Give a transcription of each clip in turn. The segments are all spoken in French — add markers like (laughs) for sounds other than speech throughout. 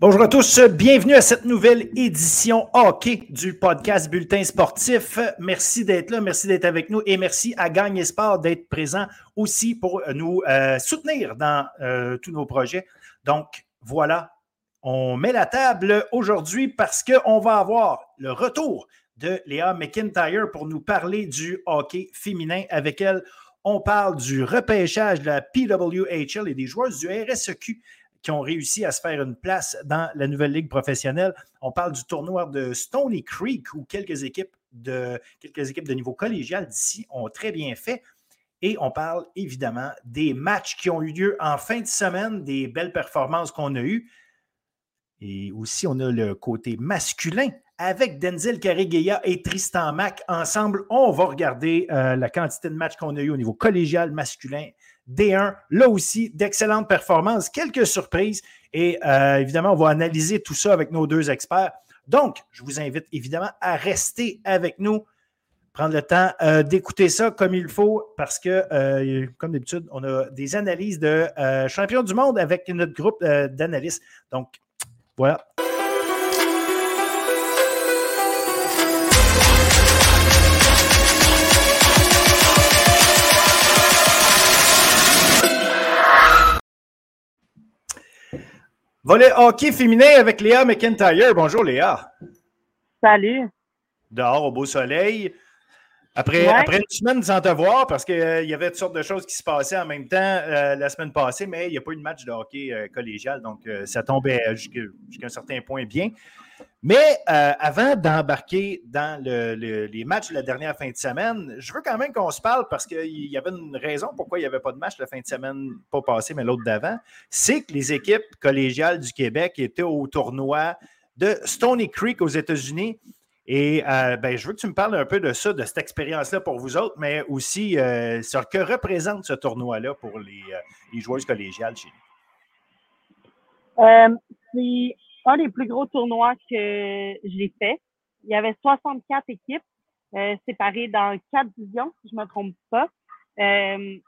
Bonjour à tous, bienvenue à cette nouvelle édition hockey du podcast Bulletin Sportif. Merci d'être là, merci d'être avec nous et merci à Gagne Sport d'être présent aussi pour nous euh, soutenir dans euh, tous nos projets. Donc voilà, on met la table aujourd'hui parce qu'on va avoir le retour de Léa McIntyre pour nous parler du hockey féminin. Avec elle, on parle du repêchage de la PWHL et des joueurs du RSEQ qui ont réussi à se faire une place dans la nouvelle ligue professionnelle. On parle du tournoi de Stony Creek où quelques équipes de, niveau collégial d'ici ont très bien fait. Et on parle évidemment des matchs qui ont eu lieu en fin de semaine, des belles performances qu'on a eues. Et aussi, on a le côté masculin avec Denzel Carigueya et Tristan Mack. Ensemble, on va regarder euh, la quantité de matchs qu'on a eu au niveau collégial masculin D1. Là aussi, d'excellentes performances, quelques surprises. Et euh, évidemment, on va analyser tout ça avec nos deux experts. Donc, je vous invite évidemment à rester avec nous, prendre le temps euh, d'écouter ça comme il faut, parce que, euh, comme d'habitude, on a des analyses de champions du monde avec notre groupe d'analystes. Donc, voilà. Volet hockey féminin avec Léa McIntyre. Bonjour Léa. Salut. Dehors au beau soleil. Après, après une semaine sans te voir, parce qu'il euh, y avait toutes sortes de choses qui se passaient en même temps euh, la semaine passée, mais il n'y a pas eu de match de hockey euh, collégial, donc ça tombait jusqu'à un certain point bien. Mais avant d'embarquer dans les matchs de la dernière fin de semaine, je veux quand même qu'on se parle parce qu'il y avait une raison pourquoi il n'y avait pas de match la fin de semaine, pas passé, mais l'autre d'avant. C'est que les équipes collégiales du Québec étaient au tournoi de Stony Creek aux États-Unis. Et euh, ben, je veux que tu me parles un peu de ça, de cette expérience-là pour vous autres, mais aussi euh, ce que représente ce tournoi-là pour les, euh, joueuses collégiales chez nous. Un des plus gros tournois que j'ai fait. Il y avait 64 équipes séparées dans quatre divisions, si je me trompe pas. et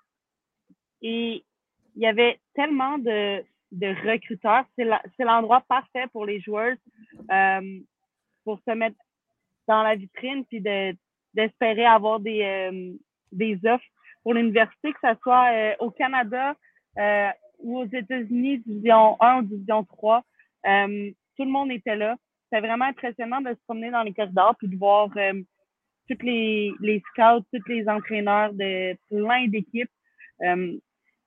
il y avait tellement de, de recruteurs. C'est l'endroit parfait pour les joueurs pour se mettre dans la vitrine, puis d'espérer avoir des, euh, des offres pour l'université, que ce soit euh, au Canada euh, ou aux États-Unis, division 1 ou division 3. Tout le monde était là. C'était vraiment impressionnant de se promener dans les corridors puis de voir tous les, les scouts, tous les entraîneurs de plein d'équipes.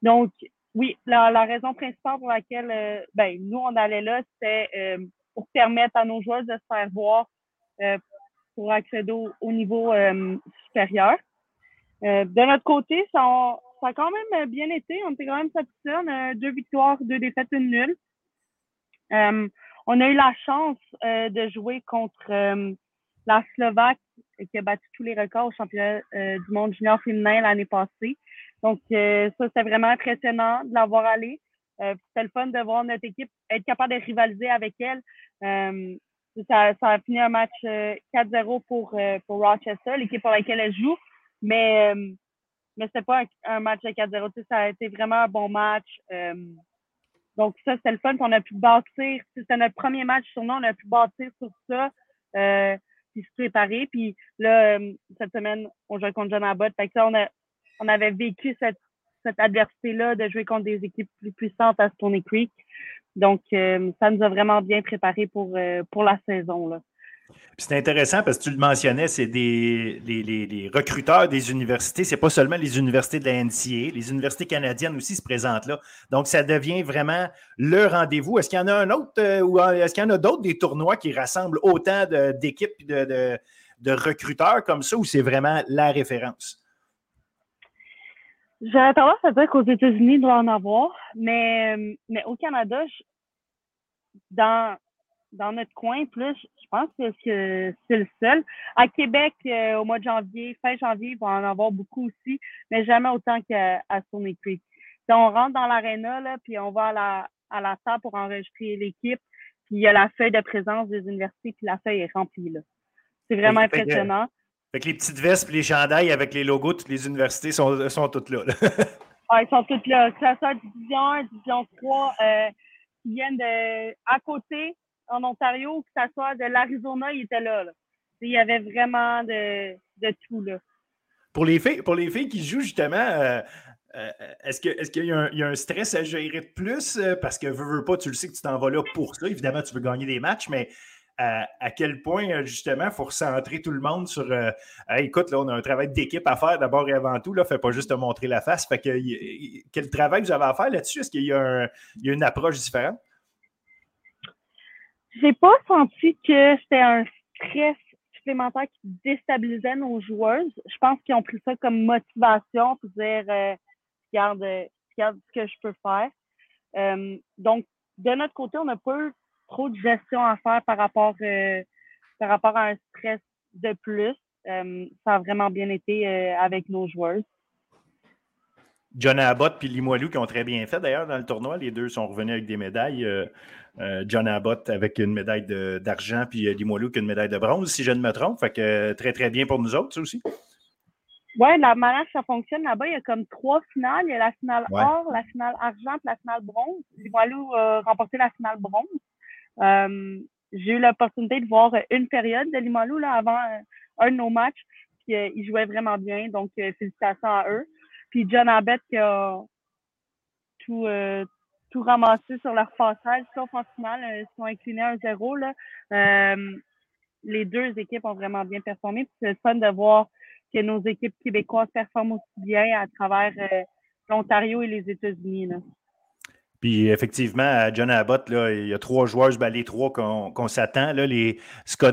donc, oui, la, la, raison principale pour laquelle ben, nous, on allait là, c'était pour permettre à nos joueurs de se faire voir, pour accéder au, niveau euh, supérieur. Euh, de notre côté, ça ça a, quand même bien été. On était quand même satisfaits. Deux victoires, deux défaites, une nulle. Euh, on a eu la chance de jouer contre la Slovaque qui a battu tous les records au championnat du monde junior féminin l'année passée. Donc, ça, c'est vraiment impressionnant de l'avoir allé. c'était le fun de voir notre équipe être capable de rivaliser avec elle. Ça, a fini un match 4-0 euh, pour, euh, pour Rochester, l'équipe pour laquelle elle joue. Mais, euh, mais c'était pas un, match de 4-0. Ça a été vraiment un bon match. Donc, ça, c'était le fun. On a pu bâtir. C'était notre premier match sur nous. On a pu bâtir sur ça. puis se préparer. Puis là, cette semaine, on jouait contre John Abbott. Fait que ça, on, avait vécu cette, cette adversité-là de jouer contre des équipes plus puissantes à Stony Creek. Donc, euh, ça nous a vraiment bien préparé pour, euh, pour la saison. Là. C'est intéressant parce que tu le mentionnais, c'est des les, recruteurs des universités, c'est pas seulement les universités de la NCA, les universités canadiennes aussi se présentent là. Donc, ça devient vraiment le rendez-vous. Est-ce qu'il y en a un autre euh, ou est-ce qu'il y en a d'autres des tournois qui rassemblent autant d'équipes et de, recruteurs comme ça ou c'est vraiment la référence? J'aurais tendance à dire qu'aux États-Unis, il doit en avoir, mais, mais au Canada, dans, dans notre coin, plus, je pense que c'est le seul. À Québec, euh, au mois de janvier, fin janvier, il va en avoir beaucoup aussi, mais jamais autant qu'à Stony Creek. on rentre dans l'aréna, là, puis on va à la, à la salle pour enregistrer l'équipe, puis il y a la feuille de présence des universités, puis la feuille est remplie. C'est vraiment impressionnant. Fait les petites vestes et les chandails avec les logos de toutes les universités sont, sont toutes là. là. (laughs) ils sont toutes là. Que ce soit Division 1, Division 3, euh, qui viennent de à côté en Ontario, que ce soit de l'Arizona, ils étaient là, Il y avait vraiment de, tout. Là. Pour les filles, pour les filles qui jouent justement, euh, euh, est-ce qu'il y, a un stress à gérer de plus? Parce que veux, veux pas, tu le sais que tu t'en vas là pour ça. Évidemment, tu veux gagner des matchs, mais à, quel point, euh, justement, il faut recentrer tout le monde sur euh, écoute, là, on a un travail d'équipe à faire d'abord et avant tout. Là, fait pas juste te montrer la face. Fait que, quel travail vous avez à faire là-dessus? Est-ce qu'il y, a une approche différente? J'ai pas senti que c'était un stress supplémentaire qui déstabilisait nos joueuses. Je pense qu'ils ont pris ça comme motivation pour dire euh, regarde, regarde ce que je peux faire. donc, de notre côté, on n'a pas trop de gestion à faire par rapport, euh, par rapport à un stress de plus. Euh, ça a vraiment bien été euh, avec nos joueurs. John Abbott et Limoilou qui ont très bien fait d'ailleurs dans le tournoi. Les deux sont revenus avec des médailles. John Abbott avec une médaille d'argent, puis Limoilou qui a une médaille de bronze, si je ne me trompe. Fait que très, très bien pour nous autres, ça aussi. Oui, la manière que ça fonctionne là-bas, il y a comme trois finales. Il y a la finale or, la finale argent et la finale bronze. Limoilou a remporté la finale bronze. Euh, j'ai eu l'opportunité de voir une période de Limalou là, avant euh, un de nos matchs. Puis euh, ils jouaient vraiment bien, donc félicitations à eux. Puis John Abbott qui a tout, tout ramassé sur leur passage, sauf en finale, ils sont inclinés 1-0. Là. les deux équipes ont vraiment bien performé. c'est fun de voir que nos équipes québécoises performent aussi bien à travers l'Ontario et les États-Unis. Puis effectivement, à John Abbott, il y a trois joueurs, ben, les trois qu'on s'attend. Les,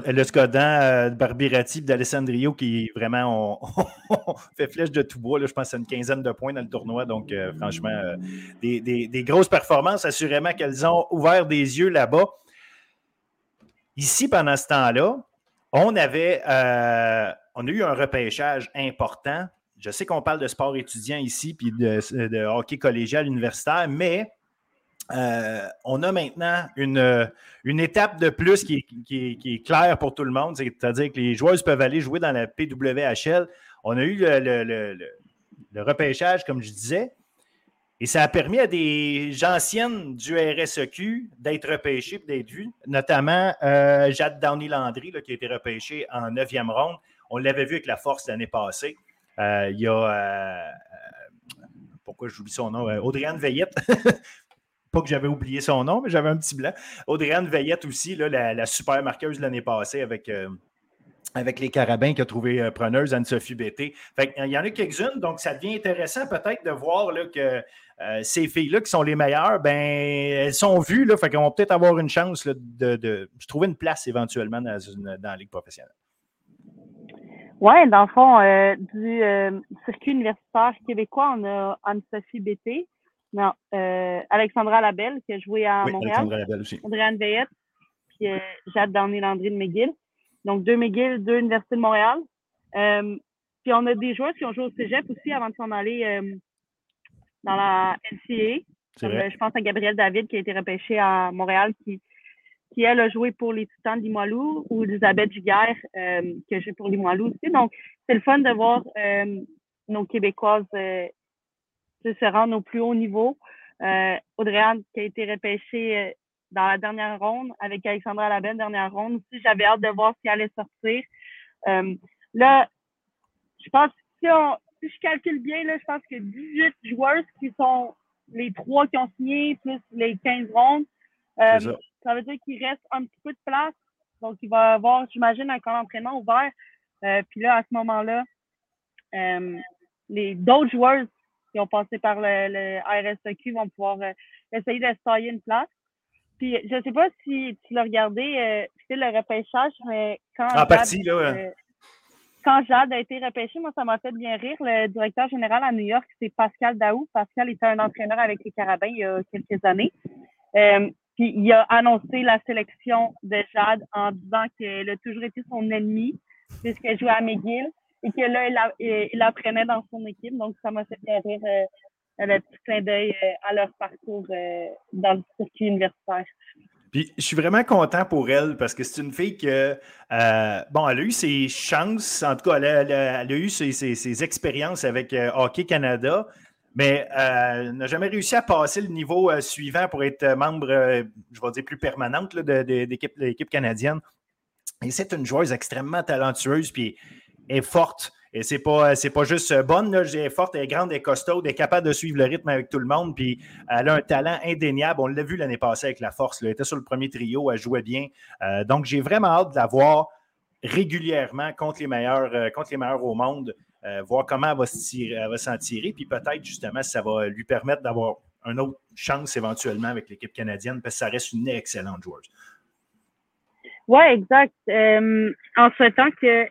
le Scodan, euh, Barbirati et d'Alessandrio qui vraiment ont, (laughs) fait flèche de tout bois. Je pense c'est une quinzaine de points dans le tournoi. Donc, euh, franchement, euh, des, grosses performances. Assurément qu'elles ont ouvert des yeux là-bas. Ici, pendant ce temps-là, on avait a eu un repêchage important. Je sais qu'on parle de sport étudiant ici, puis de hockey collégial universitaire, mais euh, on a maintenant une, une, étape de plus qui est, claire pour tout le monde, c'est-à-dire que les joueurs peuvent aller jouer dans la PWHL. On a eu le, repêchage, comme je disais, et ça a permis à des anciennes du RSEQ d'être repêchées d'être vues, notamment euh, Jade Downey-Landry, qui a été repêchée en neuvième ronde. On l'avait vu avec la force l'année passée. Euh, il y a pourquoi j'oublie son nom, Audriane Veillette, (laughs) Pas que j'avais oublié son nom, mais j'avais un petit blanc. Audriane Veillette aussi, la, super marqueuse l'année passée avec, euh, avec les Carabins qui a trouvé euh, preneuse, Anne-Sophie Bété. il y en a quelques-unes, donc ça devient intéressant peut-être de voir là, que euh, ces filles-là qui sont les meilleures, ben, elles sont vues, là, fait peut-être avoir une chance de, de, trouver une place éventuellement dans, dans la Ligue professionnelle. Oui, dans le fond, du circuit universitaire québécois, on a Anne-Sophie Bété, non, euh, Alexandra Labelle, qui a joué à oui, Montréal. Alexandra Labelle aussi. Andréane Veillette, puis euh, Jade Darnay-Landry de McGill. Donc, deux McGill, deux Universités de Montréal. Euh, puis on a des joueurs qui ont joué au cégep aussi avant de s'en aller euh, dans la NCA. Comme, je pense à Gabrielle David qui a été repêchée à Montréal, qui, qui elle a joué pour les Titans de Limoilou, ou Elisabeth Giguère qui a joué pour Limoilou aussi. Donc, c'est le fun de voir nos Québécoises se rendre au plus haut niveau. Euh, Audrey-Anne qui a été repêchée euh, dans la dernière ronde avec Alexandra Labelle, dernière ronde aussi. J'avais hâte de voir si elle allait sortir. Euh, là, je pense si, si je calcule bien, là, je pense que 18 joueurs qui sont les trois qui ont signé, plus les 15 rondes. Euh, ça. veut dire qu'il reste un petit peu de place. Donc, il va y avoir, j'imagine, un camp d'entraînement ouvert. Euh, puis là, à ce moment-là, les d'autres joueurs qui ont passé par le, le RSEQ vont pouvoir euh, essayer de se une place. Puis je ne sais pas si tu l'as regardé, euh, c'est le repêchage, mais quand. En partie, là, ouais. Euh, quand Jade a été repêché, moi, ça m'a fait bien rire. Le directeur général à New York, c'est Pascal Daou. Pascal était un entraîneur avec les Carabins il y a quelques années. Puis il a annoncé la sélection de Jade en disant qu'elle a toujours été son ennemi puisqu'elle jouait à McGill et que là, il, apprenait dans son équipe. Donc, ça m'a fait rire euh, le petit clin d'œil euh, à leur parcours euh, dans le circuit universitaire. Puis je suis vraiment content pour elle parce que c'est une fille que, bon, elle a eu ses chances, en tout cas, elle a, eu ses, expériences avec Hockey Canada, mais n'a jamais réussi à passer le niveau suivant pour être membre, je vais dire, plus permanente de, l'équipe canadienne. Et c'est une joueuse extrêmement talentueuse, puis est forte. Et c'est pas, c'est pas juste bonne, là, elle est forte, elle est grande, elle est costaud, elle est capable de suivre le rythme avec tout le monde, puis elle a un talent indéniable. On l'a vu l'année passée avec la force, elle était sur le premier trio, elle jouait bien. Euh, donc, j'ai vraiment hâte de la voir régulièrement contre les meilleurs, euh, contre les meilleurs au monde, euh, voir comment elle va, va s'en tirer, puis peut-être justement ça va lui permettre d'avoir une autre chance éventuellement avec l'équipe canadienne, parce que ça reste une excellente joueuse. Oui, exact. en souhaitant que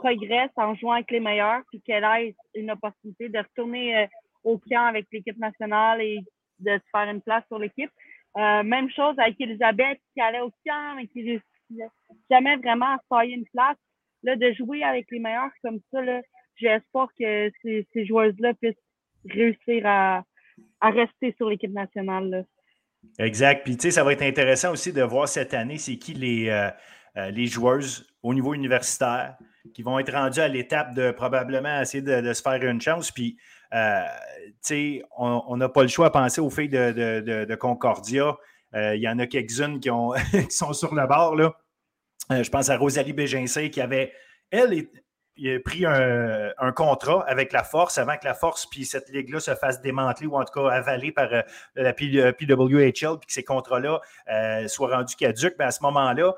progresse en jouant avec les meilleurs, puis qu'elle ait une opportunité de retourner euh, au camp avec l'équipe nationale et de se faire une place sur l'équipe. Euh, même chose avec Elisabeth qui allait au camp, mais qui réussissait jamais vraiment à se faire une place. Là, de jouer avec les meilleurs comme ça, j'espère que ces, joueuses-là puissent réussir à, à rester sur l'équipe nationale. Exact. Puis, tu sais, ça va être intéressant aussi de voir cette année, c'est qui les, euh, les joueuses au niveau universitaire qui vont être rendus à l'étape de probablement essayer de, se faire une chance. Puis, euh, tu sais, on n'a pas le choix à penser aux filles de, Concordia. Euh, il y en a quelques-unes qui, (laughs) qui, sont sur le bord. Là. Euh, je pense à Rosalie Bégincé qui avait, elle, pris un, contrat avec la Force avant que la Force puis cette ligue-là se fasse démanteler ou en tout cas avaler par la PWHL puis que ces contrats-là soient rendus caducs. Mais à ce moment-là,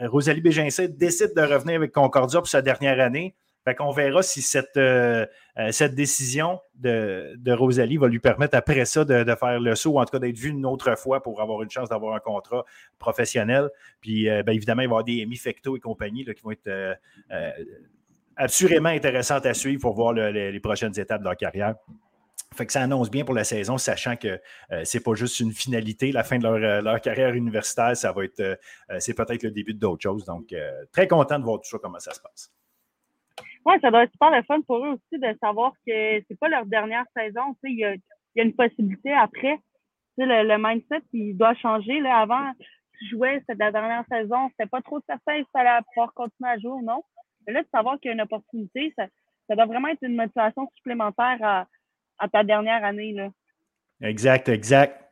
Rosalie Bégincé décide de revenir avec Concordia pour sa dernière année. Fait qu'on verra si cette, euh, euh, décision de, Rosalie va lui permettre après ça de, faire le saut, ou en tout cas d'être vue une autre fois pour avoir une chance d'avoir un contrat professionnel. Puis euh, ben, évidemment, il va y avoir des Fecto et compagnie qui vont être absolument intéressantes à suivre pour voir les prochaines étapes de leur carrière. Fait que ça annonce bien pour la saison, sachant que euh, c'est pas juste une finalité, la fin de leur, euh, carrière universitaire, ça va être, euh, c'est peut-être le début d'autres choses. Donc, très content de voir tout ça, comment ça se passe. Oui, ça doit être super le fun pour eux aussi de savoir que c'est pas leur dernière saison. Il y a, y a, une possibilité après. Le, le, mindset, il doit changer. Là, avant, tu jouais, c'était la dernière saison, c'était pas trop certain si tu allais pouvoir continuer à jouer ou non. Mais là, de savoir qu'il y a une opportunité, ça, ça doit vraiment être une motivation supplémentaire à, à ta dernière année. Là. Exact, exact.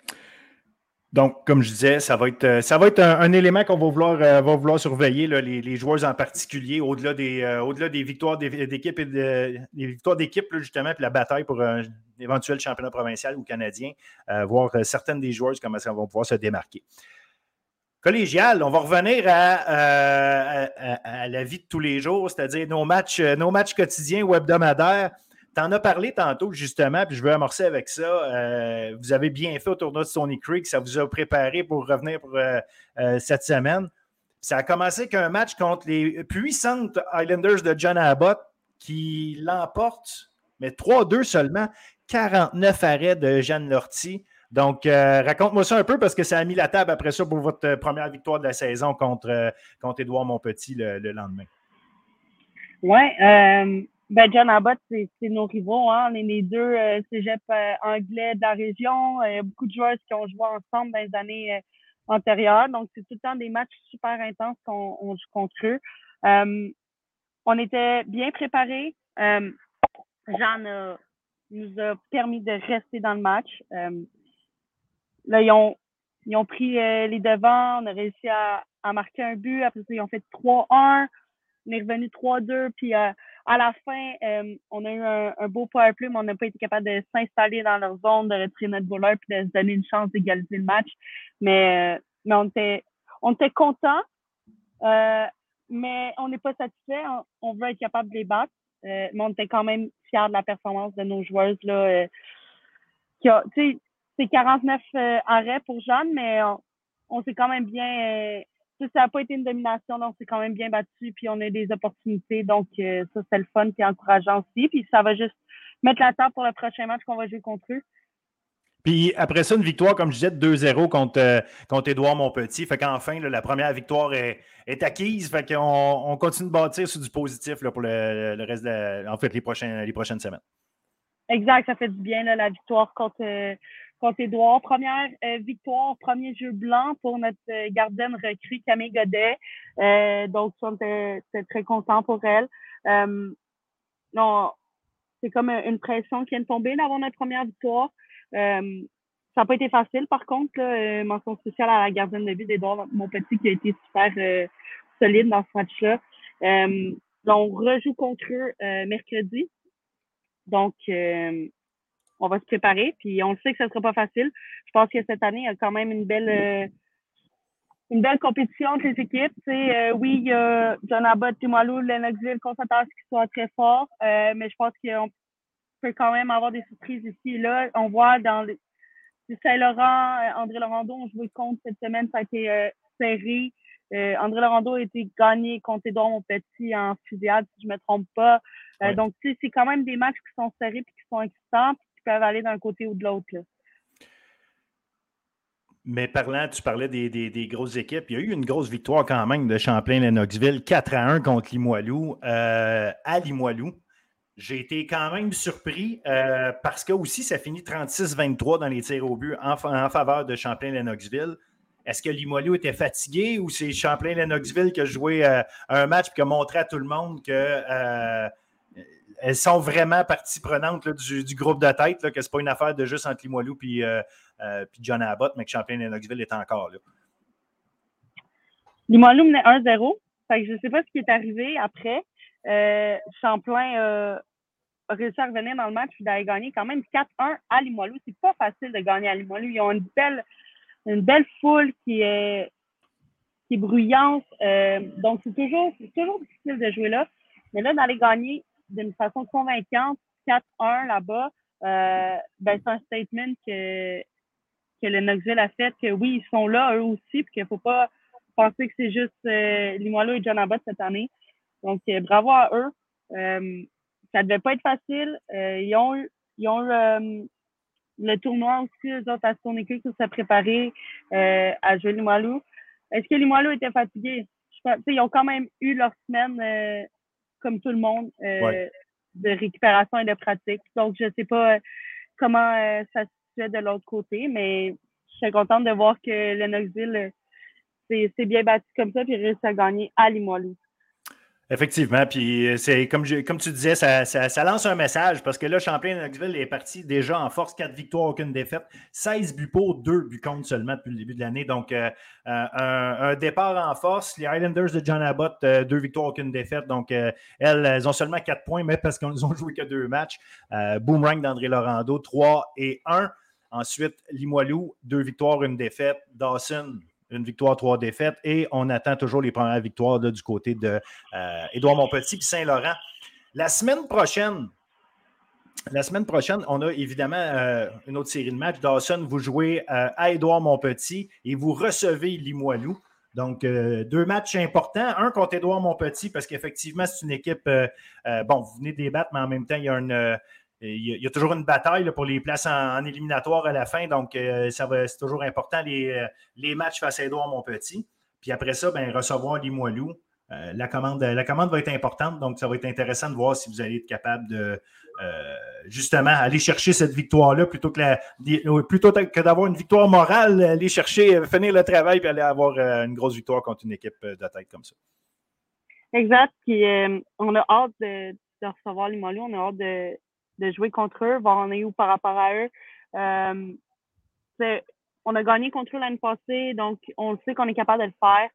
Donc, comme je disais, ça va être, ça va être un, élément qu'on va vouloir, euh, va vouloir surveiller, les, les, joueurs en particulier, au-delà des, euh, au-delà des victoires d'équipe et des victoires d'équipe, justement, puis la bataille pour un éventuel championnat provincial ou canadien, euh, voir certaines des joueuses comment ça vont pouvoir se démarquer. Collégial, on va revenir à, à, la vie de tous les jours, c'est-à-dire nos matchs, nos matchs quotidiens ou hebdomadaires. Tu en as parlé tantôt, justement, puis je veux amorcer avec ça. Euh, vous avez bien fait au tournoi de Stony Creek. Ça vous a préparé pour revenir pour euh, euh, cette semaine. Ça a commencé qu'un match contre les puissantes Islanders de John Abbott qui l'emportent, mais 3-2 seulement. 49 arrêts de Jeanne Lortie. Donc, raconte-moi ça un peu parce que ça a mis la table après ça pour votre première victoire de la saison contre, contre Édouard Montpetit le, le lendemain. Oui, ben, John Abbott, c'est nos rivaux. Hein? On est les deux euh, cégep euh, anglais de la région. Il y a beaucoup de joueurs qui ont joué ensemble dans les années euh, antérieures. Donc, c'est tout le temps des matchs super intenses qu'on joue contre. Euh, on était bien préparés. Jean nous a permis de rester dans le match. là, ils ont, ils ont pris les devants. On a réussi à, à marquer un but. Après ça, ils ont fait 3-1. On est revenu 3-2. Puis à la fin, euh, on a eu un, beau power play, mais on n'a pas été capable de s'installer dans leur zone, de retirer notre voleur puis de se donner une chance d'égaliser le match. Mais, euh, mais on était, on était contents, euh, mais on n'est pas satisfait. On, veut être capable de les battre. mais on était quand même fiers de la performance de nos joueuses. Là, qui a, c'est 49 arrêts pour Jeanne, mais on, on s'est quand même bien ça n'a pas été une domination, donc c'est quand même bien battu, puis on a des opportunités. Donc, euh, ça, c'est le fun, qui est encourageant aussi. Puis ça va juste mettre la table pour le prochain match qu'on va jouer contre eux. Puis après ça, une victoire, comme je disais, 2-0 contre, euh, contre Édouard Montpetit. Fait qu'enfin, la première victoire est, acquise. Fait qu'on on continue de bâtir sur du positif là, pour le, reste de en fait, les, prochains, les prochaines semaines. Exact, ça fait du bien, la victoire contre, euh, contre Édouard. Première euh, victoire, premier jeu blanc pour notre euh, gardienne recrue Camille Godet. Euh, donc, on était, très content pour elle. non, c'est comme une pression qui vient de tomber d'avoir notre première victoire. Ça n'a pas été facile, par contre. Mention spéciale à la gardienne de but d'Edouard petit qui a été super solide dans ce match-là. on rejoue contre eux mercredi. Donc, on va se préparer. Puis on sait que ce ne sera pas facile. Je pense que cette année, il y a quand même une belle une belle compétition entre les équipes. Euh, oui, il y a John Abbott, Timalou, Lennoxville, Constatas qui sont très forts, euh, mais je pense qu'on peut quand même avoir des surprises ici et là. On voit dans le Saint-Laurent, euh, André Laurando ont joué contre cette semaine, ça a été euh, serré. André Laurando a été gagné contre Edouard Monpetit en fusillade, si je ne me trompe pas. Donc, c'est quand même des matchs qui sont serrés et qui sont excitants peuvent aller d'un côté ou de l'autre. Mais parlant, tu parlais des, grosses équipes. Il y a eu une grosse victoire quand même de Champlain-Lennoxville, 4 à 1 contre Limoilou, euh, à Limoilou. J'ai été quand même surpris euh, parce que aussi, ça finit 36-23 dans les tirs au but en, faveur de Champlain-Lennoxville. Est-ce que Limoilou était fatigué ou c'est Champlain-Lennoxville qui a joué euh, un match et qui a montré à tout le monde que elles sont vraiment partie prenante du, groupe de tête, là, que ce n'est pas une affaire de juste entre Limoilou et euh, euh, John Abbott, mais que Champlain et Knoxville est encore là. Limoilou menait 1-0. Je ne sais pas ce qui est arrivé après. Euh, Champlain a réussi à revenir dans le match et d'aller gagner quand même 4-1 à Limoilou. C'est pas facile de gagner à Limoilou. Ils ont une belle, une belle foule qui est, qui est bruyante. donc, c'est toujours, toujours difficile de jouer là. Mais là, d'aller gagner d'une façon convaincante 4-1 là-bas, euh, ben, c'est un statement que, que le Knoxville a fait que oui, ils sont là eux aussi, puis qu'il ne faut pas penser que c'est juste euh, et John Abbott cette année. Donc, euh, bravo à eux. Euh, ça devait pas être facile. Ils ont eu, ils ont le tournoi aussi, eux autres, à son équipe, pour se préparer à jouer Limoilou. Est-ce que Limoilou était fatigué? Ils ont quand même eu leur semaine comme tout le monde, euh, de récupération et de pratique. Donc, je ne sais pas euh, comment euh, ça se fait de l'autre côté, mais je suis contente de voir que le Knoxville s'est bien battu comme ça et réussi à gagner à Limoilou. Effectivement, puis euh, c'est comme, tu disais, ça, lance un message parce que là, Champlain-Knoxville est parti déjà en force, quatre victoires, aucune défaite, 16 buts pour, deux buts contre seulement depuis le début de l'année. Donc, euh, euh, un, départ en force. Les Islanders de John Abbott, deux victoires, aucune défaite. Donc, elles, ont seulement quatre points, mais parce qu'ils ont joué que deux matchs. Boomerang d'André Laurando, 3 et 1. Ensuite, Limoilou, deux victoires, une défaite. Dawson, une victoire, trois défaites. Et on attend toujours les premières victoires du côté de euh, Édouard Montpetit et Saint-Laurent. La semaine prochaine, la semaine prochaine, on a évidemment euh, une autre série de matchs. Dawson, vous jouez euh, à Édouard Montpetit et vous recevez Limoilou. Donc, deux matchs importants. Un contre Édouard Montpetit, parce qu'effectivement, c'est une équipe. bon, vous venez de débattre, mais en même temps, il y a une, il y, a, toujours une bataille pour les places en, éliminatoire à la fin, donc euh, ça c'est toujours important les, euh, les matchs face à Edouard Montpetit. Puis après ça, ben, recevoir Limoilou. Euh, la, commande, la commande va être importante, donc ça va être intéressant de voir si vous allez être capable de justement aller chercher cette victoire-là plutôt que, plutôt que d'avoir une victoire morale, aller chercher, finir le travail et aller avoir une grosse victoire contre une équipe de tête comme ça. Exact. Puis on a hâte de, de recevoir Limoilou, on a hâte de, de jouer contre eux, voir on est où par rapport à eux. Euh, on a gagné contre eux l'année passée, donc on sait qu'on est capable de le faire.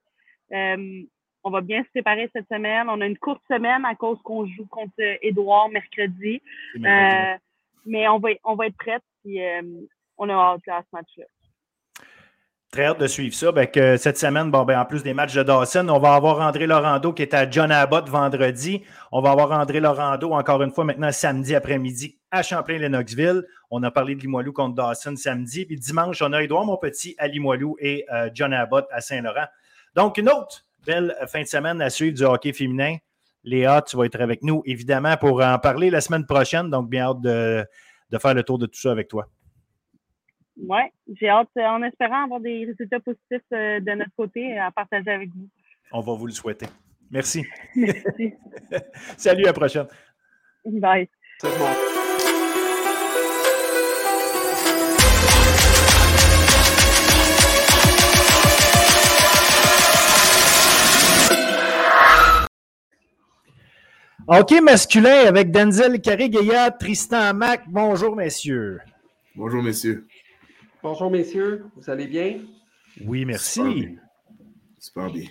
Euh, on va bien se préparer cette semaine. On a une courte semaine à cause qu'on joue contre Édouard mercredi. Euh, mais on va, on va être prêts et on a hâte à ce match-là. Très hâte de suivre ça. Ben, cette semaine, bon, ben, en plus des matchs de Dawson, on va avoir André Laurando qui est à John Abbott vendredi. On va avoir André Laurando encore une fois maintenant samedi après-midi à Champlain-Lennoxville. On a parlé de Limoilou contre Dawson samedi. Puis dimanche, on a Édouard Monpetit à Limoilou et euh, John Abbott à Saint-Laurent. Donc, une autre belle fin de semaine à suivre du hockey féminin. Léa, tu vas être avec nous, évidemment, pour en parler la semaine prochaine. Donc, bien hâte de, de faire le tour de tout ça avec toi. Oui, j'ai hâte, euh, en espérant avoir des résultats positifs euh, de notre côté à partager avec vous. On va vous le souhaiter. Merci. (laughs) Merci. (laughs) Salut, à la prochaine. Bye. OK masculin avec Denzel Carré-Gaillard, Tristan Mac. Bonjour, messieurs. Bonjour, messieurs. Bonjour, messieurs. Vous allez bien? Oui, merci. Super bien.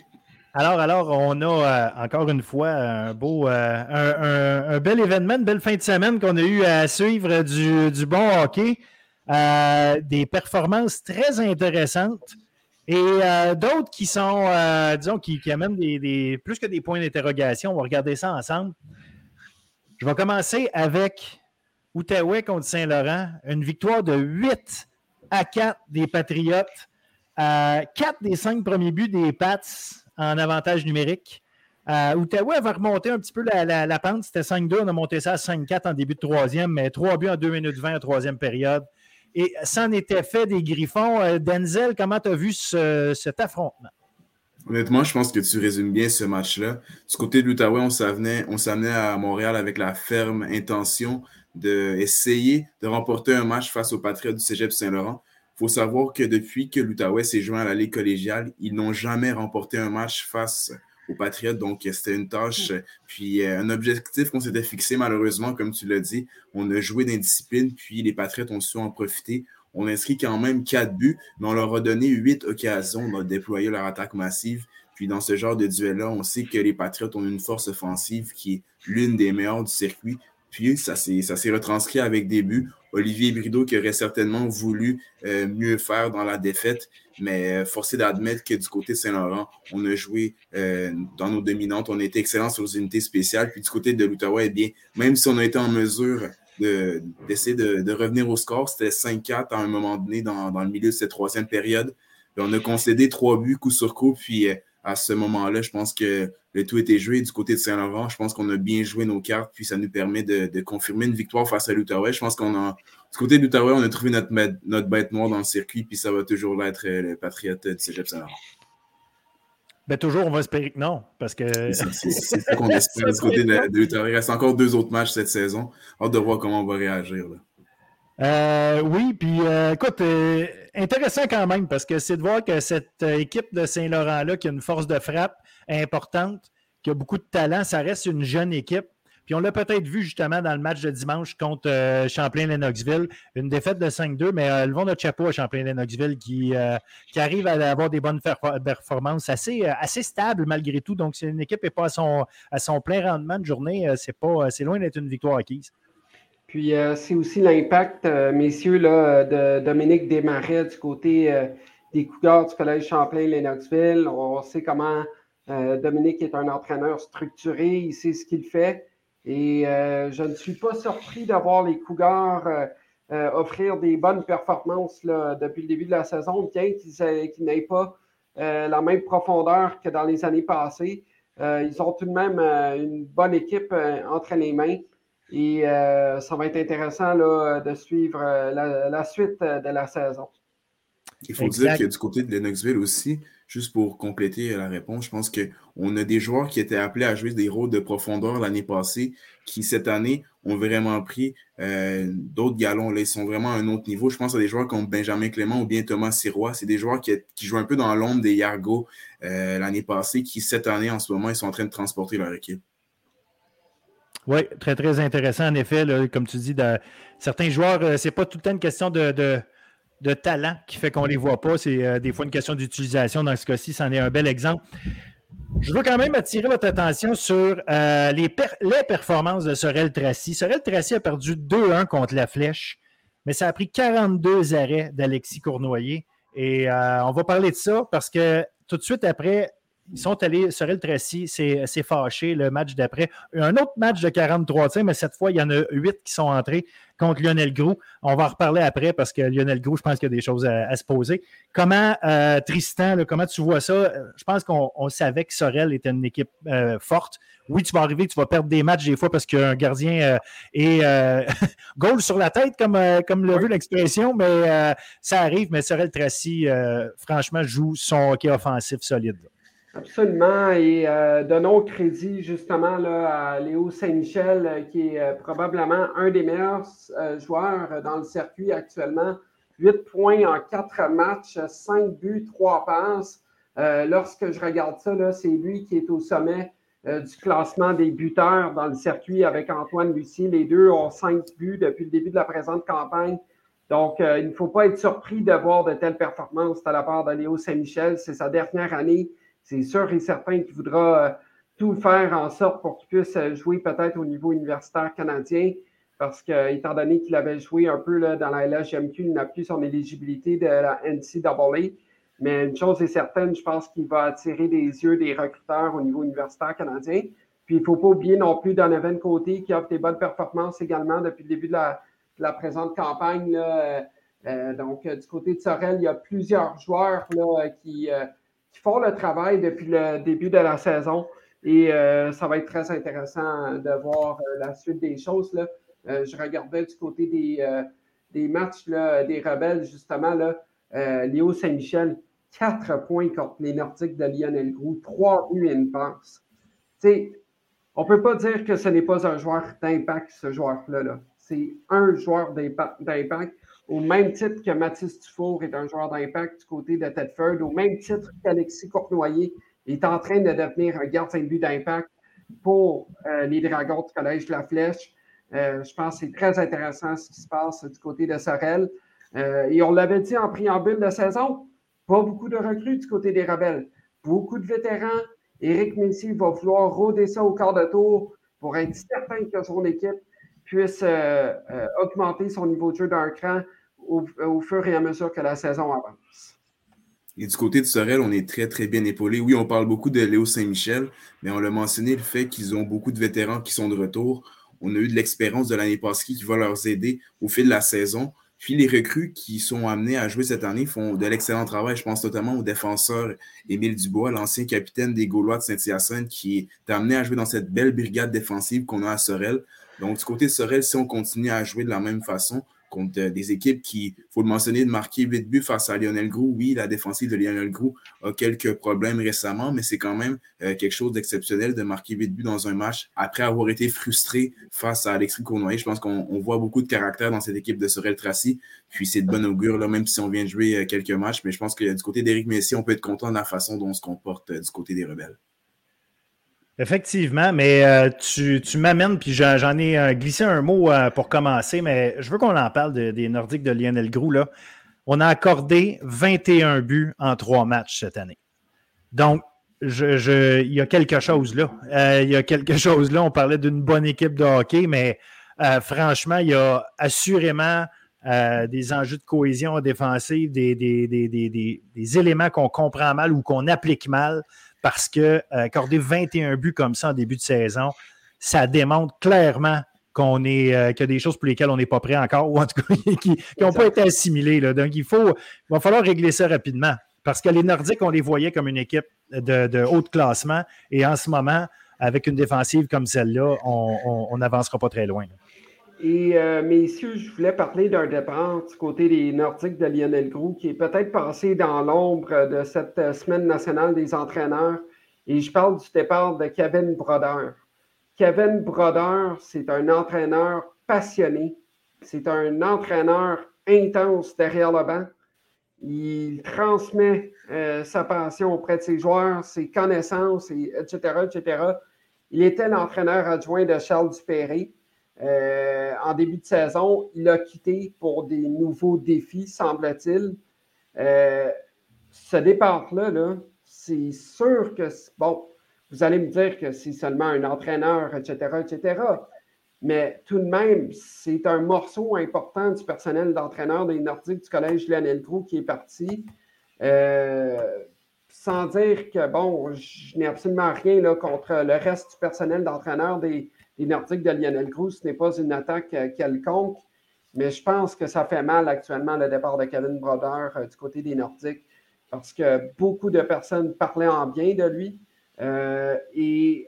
Alors, alors, on a euh, encore une fois un beau, euh, un, bel événement, une belle fin de semaine qu'on a eu à suivre du, bon hockey. Euh, des performances très intéressantes et d'autres qui sont, disons, qui, amènent des, plus que des points d'interrogation. On va regarder ça ensemble. Je vais commencer avec Outaouais contre Saint-Laurent. Une victoire de 8 à 4 des Patriotes. Quatre des cinq premiers buts des Pats en avantage numérique. Euh, Outaouais va remonter un petit peu la, pente. C'était 5-2. On a monté ça à 5-4 en début de troisième, mais 3 buts en 2 minutes 20 en troisième période. Et ça en était fait des Griffons. Euh, Denzel, comment tu as vu cet affrontement? Honnêtement, je pense que tu résumes bien ce match-là. Du côté de l'Outaouais, on s'amenait à Montréal avec la ferme intention d'essayer de remporter un match face aux Patriotes du Cégep Saint-Laurent. Il faut savoir que depuis que l'Outaouais s'est joint à la Ligue collégiale, ils n'ont jamais remporté un match face aux Patriotes. Donc, c'était une tâche, puis euh, un objectif qu'on s'était fixé, malheureusement, comme tu l'as dit. On a joué d'indiscipline, puis les Patriotes ont su en profiter. On a inscrit quand même quatre buts, mais on leur a donné huit occasions de déployer leur attaque massive. Puis dans ce genre de duel-là, on sait que les Patriotes ont une force offensive qui est l'une des meilleures du circuit. Puis ça s'est retranscrit avec des buts. Olivier Brideau qui aurait certainement voulu euh, mieux faire dans la défaite, mais euh, forcé d'admettre que du côté de Saint-Laurent, on a joué euh, dans nos dominantes, on a été excellent sur les unités spéciales. Puis du côté de l'Outaouais, eh bien, même si on a été en mesure d'essayer de, revenir au score, c'était 5-4 à un moment donné dans, dans, le milieu de cette troisième période. on a concédé trois buts coup sur coup, puis à ce moment-là, je pense que le tout était joué du côté de Saint-Laurent. Je pense qu'on a bien joué nos cartes, puis ça nous permet de, confirmer une victoire face à l'Outaouais. Je pense qu'on a, du côté de l'Outaouais, on a trouvé notre, notre bête noire dans le circuit, puis ça va toujours être euh, le Patriote du Cégep Saint-Laurent. Ben, toujours, on va espérer que non, parce que... C'est ça qu'on espère du côté de, l'Outaouais. Il reste encore deux autres matchs cette saison. Hâte de voir comment on va réagir. Euh, oui, puis euh, écoute, euh, intéressant quand même parce que c'est de voir que cette équipe de Saint-Laurent-là, qui a une force de frappe importante, qui a beaucoup de talent, ça reste une jeune équipe. Puis on l'a peut-être vu justement dans le match de dimanche contre Champlain-Lennoxville, une défaite de 5-2, mais le vent notre chapeau à Champlain-Lennoxville qui, qui arrive à avoir des bonnes performances assez, assez stables malgré tout. Donc, si une équipe n'est pas à son, à son plein rendement de journée, c'est pas c'est loin d'être une victoire acquise. Puis euh, c'est aussi l'impact, euh, messieurs, là, de Dominique Desmarais du côté euh, des Cougars du Collège Champlain-Lennoxville. On sait comment Dominique est un entraîneur structuré, il sait ce qu'il fait. Et je ne suis pas surpris d'avoir les Cougars offrir des bonnes performances là, depuis le début de la saison, bien qu'ils n'aient pas la même profondeur que dans les années passées. ils ont tout de même une bonne équipe entre les mains. Et euh, ça va être intéressant là, de suivre euh, la, suite euh, de la saison. Il faut dire que du côté de Lennoxville aussi, juste pour compléter la réponse, je pense qu'on a des joueurs qui étaient appelés à jouer des rôles de profondeur l'année passée, qui cette année ont vraiment pris d'autres galons. Là, ils sont vraiment à un autre niveau. Je pense à des joueurs comme Benjamin Clément ou bien Thomas Sirois. C'est des joueurs qui, qui, jouent un peu dans l'ombre des Yargo l'année passée, qui cette année, en ce moment, ils sont en train de transporter leur équipe. Oui, très, très intéressant. En effet, comme tu dis, certains joueurs, euh, ce n'est pas tout le temps une question de, talent qui fait qu'on ne les voit pas. C'est euh, des fois une question d'utilisation. Dans ce cas-ci, c'en est un bel exemple. Je veux quand même attirer votre attention sur euh, les, les, performances de Sorel Tracy. Sorel Tracy a perdu 2-1 contre la Flèche, mais ça a pris 42 arrêts d'Alexis Cournoyer. Et on va parler de ça parce que tout de suite après, ils sont allés, Sorel Tracy s'est fâché le match d'après. Un autre match de 43 tirs, mais cette fois, il y en a 8 qui sont entrés contre Lionel Grou. On va en reparler après parce que Lionel Grou, je pense qu'il y a des choses à, se poser. Comment, euh, Tristan, comment tu vois ça? Je pense qu'on savait que Sorel était une équipe euh, forte. Oui, tu vas arriver, tu vas perdre des matchs des fois parce qu'un gardien euh, est (laughs) goal sur la tête, comme, comme l'a vu l'expression, mais ça arrive. Mais Sorel Tracy, franchement, joue son hockey offensif solide. Absolument. Et euh, donnons crédit justement là, à Léo Saint-Michel, euh, qui est euh, probablement un des meilleurs joueurs dans le circuit actuellement. Huit points en quatre matchs, cinq buts, trois passes. lorsque je regarde ça, c'est lui qui est au sommet du classement des buteurs dans le circuit avec Antoine Lucie. Les deux ont cinq buts depuis le début de la présente campagne. Donc, il ne faut pas être surpris de voir de telles performances de la part de Léo Saint-Michel. C'est sa dernière année. C'est sûr et certain qu'il voudra tout faire en sorte pour qu'il puisse jouer peut-être au niveau universitaire canadien parce que, étant donné qu'il avait joué un peu là, dans la LHMQ, il n'a plus son éligibilité de la NCAA. Mais une chose est certaine, je pense qu'il va attirer les yeux des recruteurs au niveau universitaire canadien. Puis, il ne faut pas oublier non plus Donovan Côté qui offre des bonnes performances également depuis le début de la, présente campagne. Euh, donc, euh, du côté de Sorel, il y a plusieurs joueurs là, qui, euh, qui, font le travail depuis le début de la saison. Et ça va être très intéressant de voir la suite des choses. Là. Euh, je regardais du côté des, euh, des matchs des rebelles, justement, là, euh, Léo Saint-Michel, quatre points contre les Nordiques de Lionel Groux, trois buts et une passe. on ne peut pas dire que ce n'est pas un joueur d'impact, ce joueur-là. C'est un joueur d'impact, au même titre que Mathis Dufour est un joueur d'impact du côté de Tedford, au même titre qu'Alexis Cournoyer est en train de devenir un gardien de but d'impact pour les Dragons du Collège de la Flèche. Euh, je pense que c'est très intéressant ce qui se passe du côté de Sorel. Euh, et on l'avait dit en préambule de saison, pas beaucoup de recrues du côté des rebelles. Beaucoup de vétérans. Éric Messi va vouloir rôder ça au quart de tour pour être certain que son équipe puisse euh, augmenter son niveau de jeu d'un cran au, fur et à mesure que la saison avance. Et du côté de Sorel, on est très, très bien épaulé. Oui, on parle beaucoup de Léo Saint-Michel, mais on l'a mentionné, le fait qu'ils ont beaucoup de vétérans qui sont de retour. On a eu de l'expérience de l'année passée qui va leur aider au fil de la saison. Puis les recrues qui sont amenés à jouer cette année font de l'excellent travail. Je pense notamment au défenseur Émile Dubois, l'ancien capitaine des Gaulois de Saint-Hyacinthe, qui est amené à jouer dans cette belle brigade défensive qu'on a à Sorel. Donc, du côté de Sorel, si on continue à jouer de la même façon, contre euh, des équipes qui, il faut le mentionner, de marquer 8 buts face à Lionel Grou. Oui, la défensive de Lionel Grou a quelques problèmes récemment, mais c'est quand même euh, quelque chose d'exceptionnel de marquer 8 buts dans un match après avoir été frustré face à Alexis Cournoyer. Je pense qu'on voit beaucoup de caractère dans cette équipe de Sorel Tracy. Puis c'est de bon augure, là, même si on vient de jouer euh, quelques matchs. Mais je pense que du côté d'Éric Messi, on peut être content de la façon dont on se comporte du côté des rebelles. Effectivement, mais euh, tu, m'amènes, puis j'en ai euh, glissé un mot euh, pour commencer, mais je veux qu'on en parle des Nordiques de Lionel Grou. Là. On a accordé 21 buts en trois matchs cette année. Donc, il y a quelque chose là. il y a quelque (laughs) chose là. On parlait d'une bonne équipe de hockey, mais franchement, il y a assurément des enjeux de cohésion défensive, des éléments qu'on comprend mal ou qu'on applique mal parce que euh, accorder 21 buts comme ça en début de saison, ça démontre clairement qu'on est euh, qu'il y a des choses pour lesquelles on n'est pas prêt encore, ou en tout cas (laughs) qui n'ont pas été assimilées. Donc, il, faut, va falloir régler ça rapidement. Parce que les Nordiques, on les voyait comme une équipe de, haut classement. Et en ce moment, avec une défensive comme celle-là, on n'avancera pas très loin. Et messieurs, je voulais parler d'un départ du côté des Nordiques de Lionel Groux qui est peut-être passé dans l'ombre de cette euh, semaine nationale des entraîneurs. Et je parle du départ de Kevin Broder. Kevin Broder, c'est un entraîneur passionné. C'est un entraîneur intense derrière le banc. Il transmet euh, sa passion auprès de ses joueurs, ses connaissances, etc., etc. Il était l'entraîneur adjoint de Charles Dupéré. Euh, en début de saison, il a quitté pour des nouveaux défis, semble-t-il. Euh, ce départ-là, c'est sûr que, bon, vous allez me dire que c'est seulement un entraîneur, etc., etc. Mais tout de même, c'est un morceau important du personnel d'entraîneur des Nordiques du Collège Lionel Trou qui est parti. Euh, sans dire que, bon, je n'ai absolument rien contre le reste du personnel d'entraîneur des, les Nordiques de Lionel Cruz. Ce n'est pas une attaque euh, quelconque, mais je pense que ça fait mal actuellement le départ de Kevin Broder euh, du côté des Nordiques parce que beaucoup de personnes parlaient en bien de lui euh, et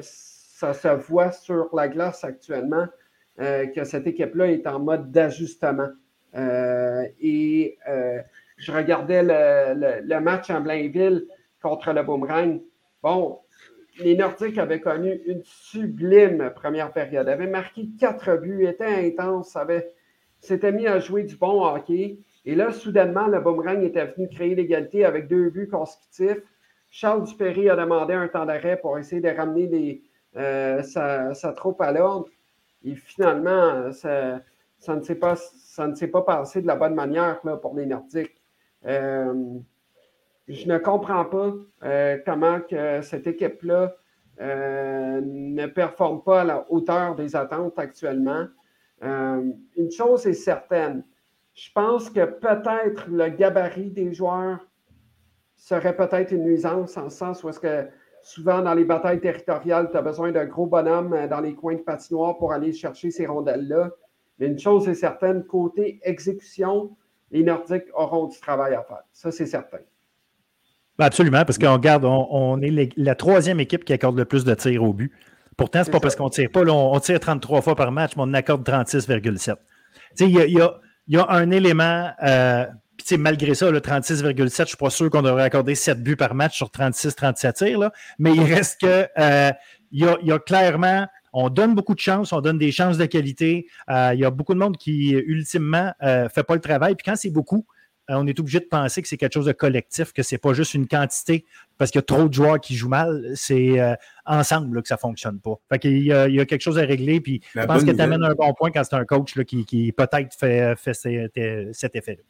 ça se voit sur la glace actuellement que cette équipe-là est en mode d'ajustement. et je regardais le, le, match en Blainville contre le Boomerang. Bon, les Nordiques avaient connu une sublime première période, avaient marqué quatre buts, étaient intenses, s'étaient mis à jouer du bon hockey. Et là, soudainement, le boomerang était venu créer l'égalité avec deux buts consécutifs. Charles Dupéry a demandé un temps d'arrêt pour essayer de ramener sa, troupe à l'ordre. Et finalement, ça, ne s'est pas, ça ne pas passé de la bonne manière pour les Nordiques. Je ne comprends pas comment que cette équipe-là ne performe pas à la hauteur des attentes actuellement. Euh, une chose est certaine, je pense que peut-être le gabarit des joueurs serait peut-être une nuisance en ce sens où est-ce que souvent dans les batailles territoriales, tu as besoin d'un gros bonhomme euh, dans les coins de patinoire pour aller chercher ces rondelles-là. Mais une chose est certaine, côté exécution, les Nordiques auront du travail à faire. Ça, c'est certain. Ben, absolument, parce qu'on regarde, on, est la troisième équipe qui accorde le plus de tirs au but. Pourtant, ce n'est pas parce qu'on ne tire pas. on, tire 33 fois par match, mais on accorde 36,7. Il y a, y a, un élément, euh, malgré ça, le 36,7, je ne suis pas sûr qu'on devrait accorder 7 buts par match sur 36-37 tirs, là, mais il reste que euh, il, y a, clairement, on donne beaucoup de chances, on donne des chances de qualité. Euh, il y a beaucoup de monde qui, ultimement, ne fait pas le travail. Puis quand c'est beaucoup, on est obligé de penser que c'est quelque chose de collectif, que ce n'est pas juste une quantité parce qu'il y a trop de joueurs qui jouent mal. C'est euh, ensemble que ça ne fonctionne pas. Fait qu'il y, a, il y a quelque chose à régler. Puis je pense que tu amènes un bon point quand c'est un coach qui, peut-être fait, fait cet, effet-là.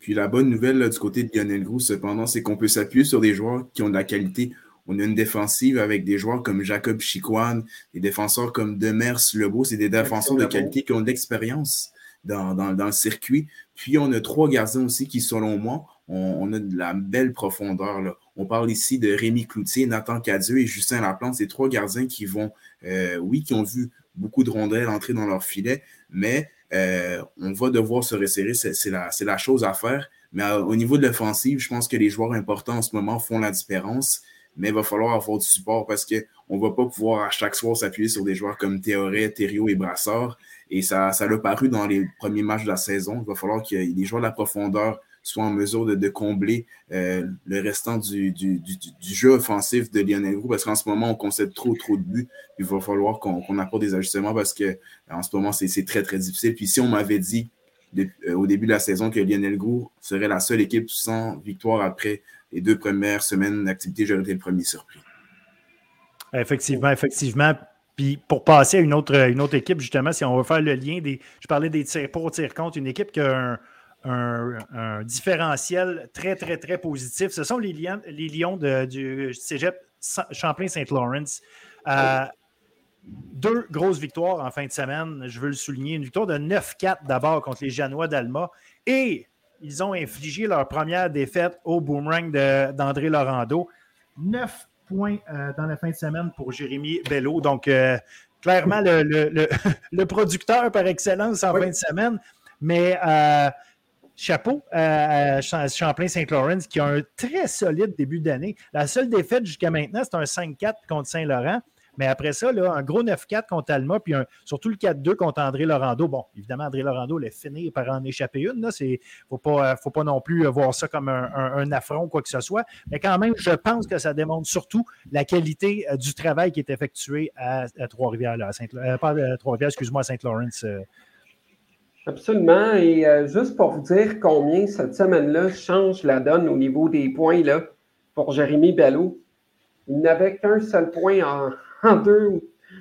Puis la bonne nouvelle du côté de Lionel Gros, cependant, c'est qu'on peut s'appuyer sur des joueurs qui ont de la qualité. On a une défensive avec des joueurs comme Jacob Chicoine, des défenseurs comme Demers, Lebeau. C'est des défenseurs de qualité qui ont de l'expérience dans, le circuit. Puis on a trois gardiens aussi qui, selon moi, on, a de la belle profondeur. Là. On parle ici de Rémi Cloutier, Nathan Cadieux et Justin Laplante. C'est trois gardiens qui vont, euh, oui, qui ont vu beaucoup de rondelles entrer dans leur filet, mais euh, on va devoir se resserrer. C'est la, la, chose à faire. Mais euh, au niveau de l'offensive, je pense que les joueurs importants en ce moment font la différence mais il va falloir avoir du support parce qu'on ne va pas pouvoir à chaque soir s'appuyer sur des joueurs comme Théoré, Thériault et Brassard. Et ça, ça l'a paru dans les premiers matchs de la saison. Il va falloir que les joueurs de la profondeur soient en mesure de, combler euh, le restant du, jeu offensif de Lionel Roux parce qu'en ce moment, on concède trop, trop de buts. Il va falloir qu'on apporte des ajustements parce qu'en ce moment, c'est très, très difficile. Puis si on m'avait dit euh, au début de la saison que Lionel Grou serait la seule équipe sans victoire après les deux premières semaines d'activité, j'aurais été le premier surpris. Effectivement, effectivement. Puis pour passer à une autre, une autre équipe, justement, si on veut faire le lien des. Je parlais des tirs pour, tirs contre, une équipe qui a un, différentiel très, très, très positif. Ce sont les Lions, les Lions du Cégep Champlain-Saint-Lawrence. Euh, deux grosses victoires en fin de semaine. Je veux le souligner. Une victoire de 9-4 d'abord contre les Janois d'Alma. Et ils ont infligé leur première défaite au boomerang d'André Laurando. 9 points euh, dans la fin de semaine pour Jérémy Bello. Donc, euh, clairement, le, (laughs) producteur par excellence en fin de semaine. Mais euh, chapeau à Champlain-Saint-Laurent qui a un très solide début d'année. La seule défaite jusqu'à maintenant, c'est un 5-4 contre Saint-Laurent. Mais après ça, là, un gros 9-4 contre Alma, puis surtout le 4-2 contre André Laurando. Bon, évidemment, André Laurando l'a fini par en échapper une. Il ne faut pas, faut pas non plus voir ça comme un, affront ou quoi que ce soit. Mais quand même, je pense que ça démontre surtout la qualité euh, du travail qui est effectué à, Trois-Rivières, à euh, Trois-Rivières, excuse-moi, à Saint-Laurence. Euh. Absolument. Et juste pour vous dire combien cette semaine-là change la donne au niveau des points là, pour Jérémy Bellot. Il n'avait qu'un seul point en, en deux,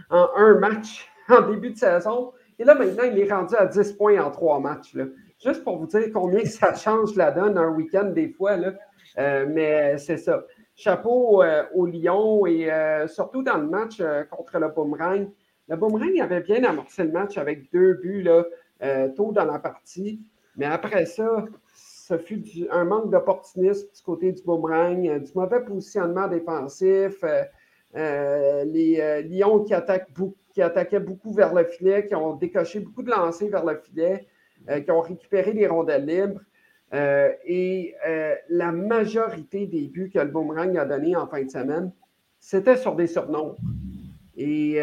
en un match (laughs) en début de saison. Et là, maintenant, il est rendu à 10 points en trois matchs. Là. Juste pour vous dire combien ça change la donne un week-end des fois. Là. Euh, mais c'est ça. Chapeau euh, au Lyon et euh, surtout dans le match contre le Boomerang. Le Boomerang avait bien amorcé le match avec deux buts là, tôt dans la partie. Mais après ça, ce fut un manque d'opportunisme du côté du Boomerang, du mauvais positionnement défensif. Euh, les euh, Lions qui, attaquaient beaucoup vers le filet, qui ont décoché beaucoup de lancers vers le filet, euh, qui ont récupéré des rondelles libres. et la majorité des buts que le Boomerang a donnés en fin de semaine, c'était sur des surnoms. Et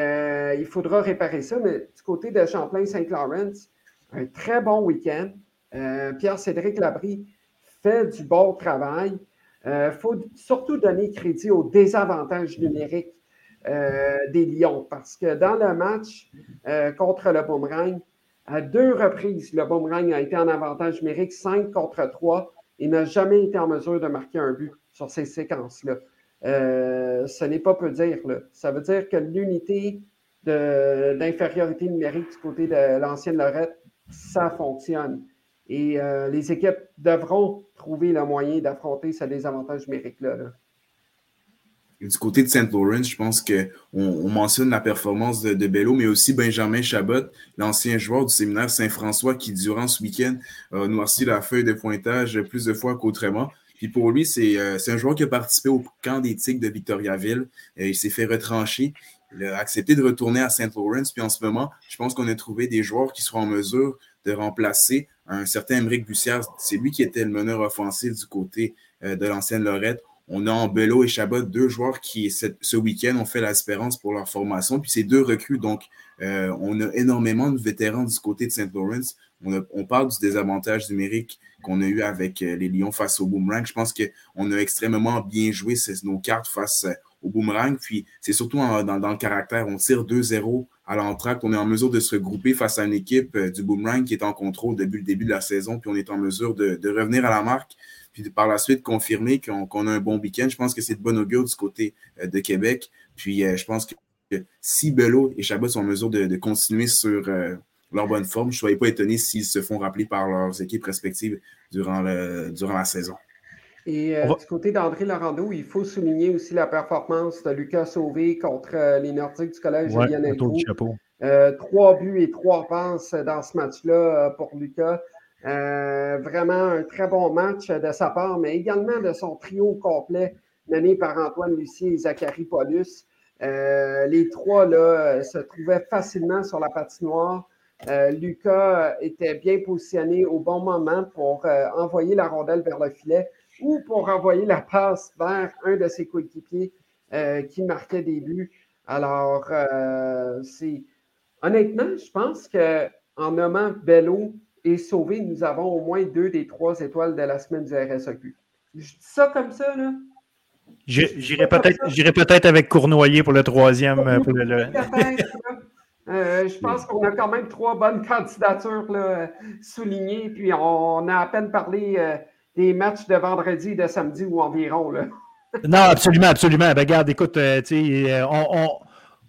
il faudra réparer ça. Mais du côté de Champlain-Saint-Laurent, un très bon week-end. Pierre-Cédric Labrie fait du bon travail. Il euh, faut surtout donner crédit aux désavantages numériques euh, des Lions parce que dans le match euh, contre le Boomerang, à deux reprises, le Boomerang a été en avantage numérique, 5 contre 3 et n'a jamais été en mesure de marquer un but. sur ces séquences-là. ce n'est pas peu dire. Ça veut dire que l'unité d'infériorité numérique du côté de l'ancienne Lorette, ça fonctionne. Et les équipes devront trouver le moyen d'affronter ce désavantage numérique-là. là du côté de Saint Lawrence, je pense qu'on on mentionne la performance de, Bello, mais aussi Benjamin Chabot, l'ancien joueur du séminaire Saint-François, qui, durant ce week-end, a noirci la feuille de pointage plus de fois qu'autrement. Puis pour lui, c'est euh, un joueur qui a participé au camp d'éthique de Victoriaville. Euh, il s'est fait retrancher. Il a accepté de retourner à Saint Lawrence. Puis en ce moment, je pense qu'on a trouvé des joueurs qui seront en mesure de remplacer un certain Émeric Bussière. C'est lui qui était le meneur offensif du côté euh, de l'ancienne Lorette. On a en Bello et Chabot deux joueurs qui, ce week-end, ont fait l'espérance pour leur formation. Puis c'est deux recrues. Donc, euh, on a énormément de vétérans du côté de St. Lawrence. On, parle du désavantage numérique qu'on a eu avec euh, les Lions face au Boomerang. Je pense qu'on a extrêmement bien joué nos cartes face au Boomerang. Puis c'est surtout dans, le caractère. On tire 2-0 à l'entracte. On est en mesure de se regrouper face à une équipe du Boomerang qui est en contrôle depuis le début de la saison. Puis on est en mesure de revenir à la marque puis par la suite confirmer qu'on a un bon week-end. Je pense que c'est de bon augure du côté euh, de Québec. Puis euh, je pense que si Bello et Chabot sont en mesure de, continuer sur euh, leur bonne forme, je ne serais pas étonné s'ils se font rappeler par leurs équipes respectives durant la saison. Et du côté d'André Laurando, il faut souligner aussi la performance de Lucas Sauvé contre les Nordiques du Collège ouais, Lionel trois buts et trois passes dans ce match-là pour Lucas. Euh, vraiment un très bon match de sa part, mais également de son trio complet mené par Antoine Lucier et Zachary Paulus. Euh, les trois là, se trouvaient facilement sur la patinoire. Euh, Lucas était bien positionné au bon moment pour envoyer la rondelle vers le filet ou pour envoyer la passe vers un de ses coéquipiers qui marquait des buts. Alors, c'est honnêtement, je pense qu'en nommant Bello et sauvé, nous avons au moins deux des trois étoiles de la semaine du RSEQ. Je dis ça comme ça, là. J'irai peut-être peut avec Cournoyer pour le troisième. Euh, euh, je pense qu'on a quand même trois bonnes candidatures là, soulignées, puis on a à peine parlé euh, des matchs de vendredi et de samedi ou environ. Là. (laughs) non, absolument, absolument. Ben, regarde, écoute, on,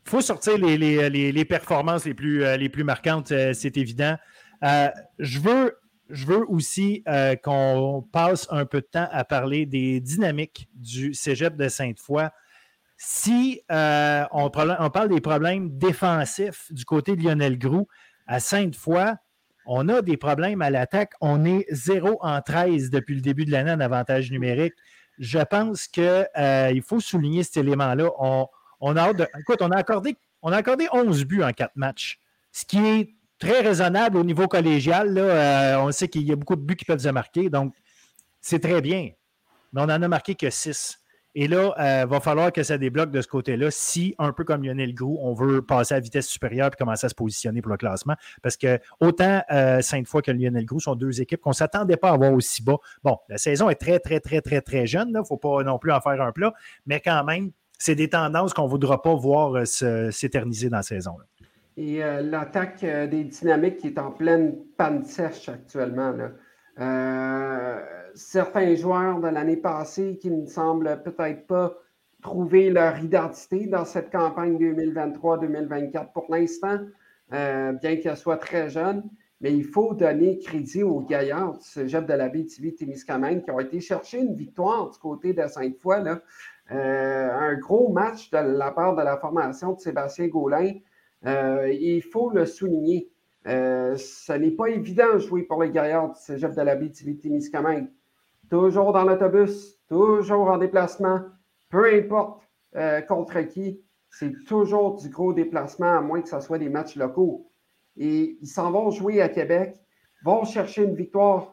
faut sortir les, performances les plus, les plus marquantes, c'est évident. Euh, je, veux, je veux aussi euh, qu'on passe un peu de temps à parler des dynamiques du cégep de Sainte-Foy. Si euh, on, parle des problèmes défensifs du côté de Lionel Groux, à Sainte-Foy, on a des problèmes à l'attaque. On est 0 en 13 depuis le début de l'année en avantage numérique. Je pense qu'il faut souligner cet élément-là. On, a, écoute, on a, accordé, on a accordé 11 buts en 4 matchs, ce qui est très raisonnable au niveau collégial. Euh, on sait qu'il y a beaucoup de buts qui peuvent se marquer, donc c'est très bien. Mais on n'en a marqué que six. Et là, il euh, va falloir que ça débloque de ce côté-là si, un peu comme Lionel Grou, on veut passer à vitesse supérieure et commencer à se positionner pour le classement. Parce que autant euh, Sainte-Foy que Lionel Grou sont deux équipes qu'on ne s'attendait pas à avoir aussi bas. Bon, la saison est très, très, très, très, très jeune. Il ne faut pas non plus en faire un plat. Mais quand même, c'est des tendances qu'on ne voudra pas voir s'éterniser dans la saison. Et euh, l'attaque euh, des dynamiques qui est en pleine panne sèche actuellement. Euh, certains joueurs de l'année passée qui ne semblent peut-être pas trouver leur identité dans cette campagne 2023-2024 pour l'instant, bien qu'elle soit très jeune. Mais il faut donner crédit aux gaillards du cégep de la BTV-Témiscamingue qui ont été chercher une victoire du côté de Sainte-Foy. un gros match de la part de la formation de Sébastien Gaulin euh, il faut le souligner. Euh, ce n'est pas évident de jouer pour les gaillards du cégep de la BTV-Témiscamingue. Toujours dans l'autobus, toujours en déplacement, peu importe euh, contre qui, c'est toujours du gros déplacement, à moins que ce soit des matchs locaux. Et ils s'en vont jouer à Québec, vont chercher une victoire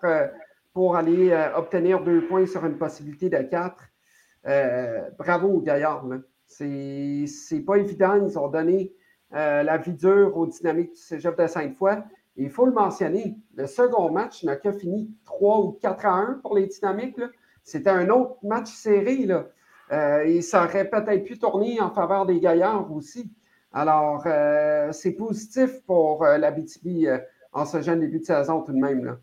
pour aller obtenir deux points sur une possibilité de quatre. bravo aux Gaillards. C'est pas évident. Ils ont donné euh, la vie dure au dynamique du cégep de Sainte-Foy. Il faut le mentionner, le second match n'a que fini 3 ou 4 à 1 pour les dynamiques. C'était un autre match serré. Euh, et ça aurait peut-être pu tourner en faveur des gaillards aussi. Alors, euh, c'est positif pour la BTB en ce jeune début de saison tout de même.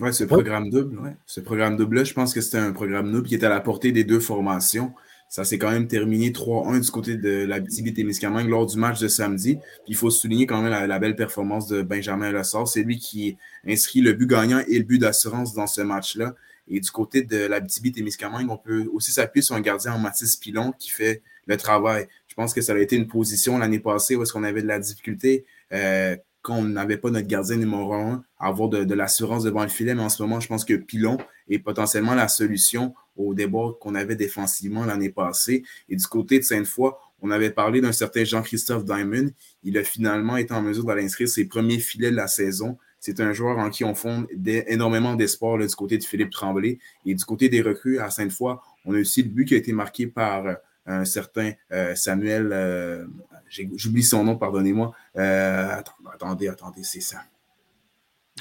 Oui, ce programme double, ouais. Ce programme double-là, je pense que c'était un programme double qui était à la portée des deux formations. Ça s'est quand même terminé 3-1 du côté de la Témiscamingue lors du match de samedi. Il faut souligner quand même la, belle performance de Benjamin Lessard. C'est lui qui inscrit le but gagnant et le but d'assurance dans ce match-là. Et du côté de la Témiscamingue, on peut aussi s'appuyer sur un gardien en Mathis Pilon qui fait le travail. Je pense que ça a été une position l'année passée où est-ce qu'on avait de la difficulté. Euh, qu'on n'avait pas notre gardien numéro un, avoir de, l'assurance devant le filet. Mais en ce moment, je pense que Pilon est potentiellement la solution au débat qu'on avait défensivement l'année passée. Et du côté de Sainte-Foy, on avait parlé d'un certain Jean-Christophe Diamond. Il a finalement été en mesure d'aller inscrire ses premiers filets de la saison. C'est un joueur en qui on fonde énormément d'espoir du côté de Philippe Tremblay. Et du côté des recrues à Sainte-Foy, on a aussi le but qui a été marqué par euh, un certain euh, Samuel, euh, j'oublie son nom, pardonnez-moi. Attendez, attendez, c'est ça.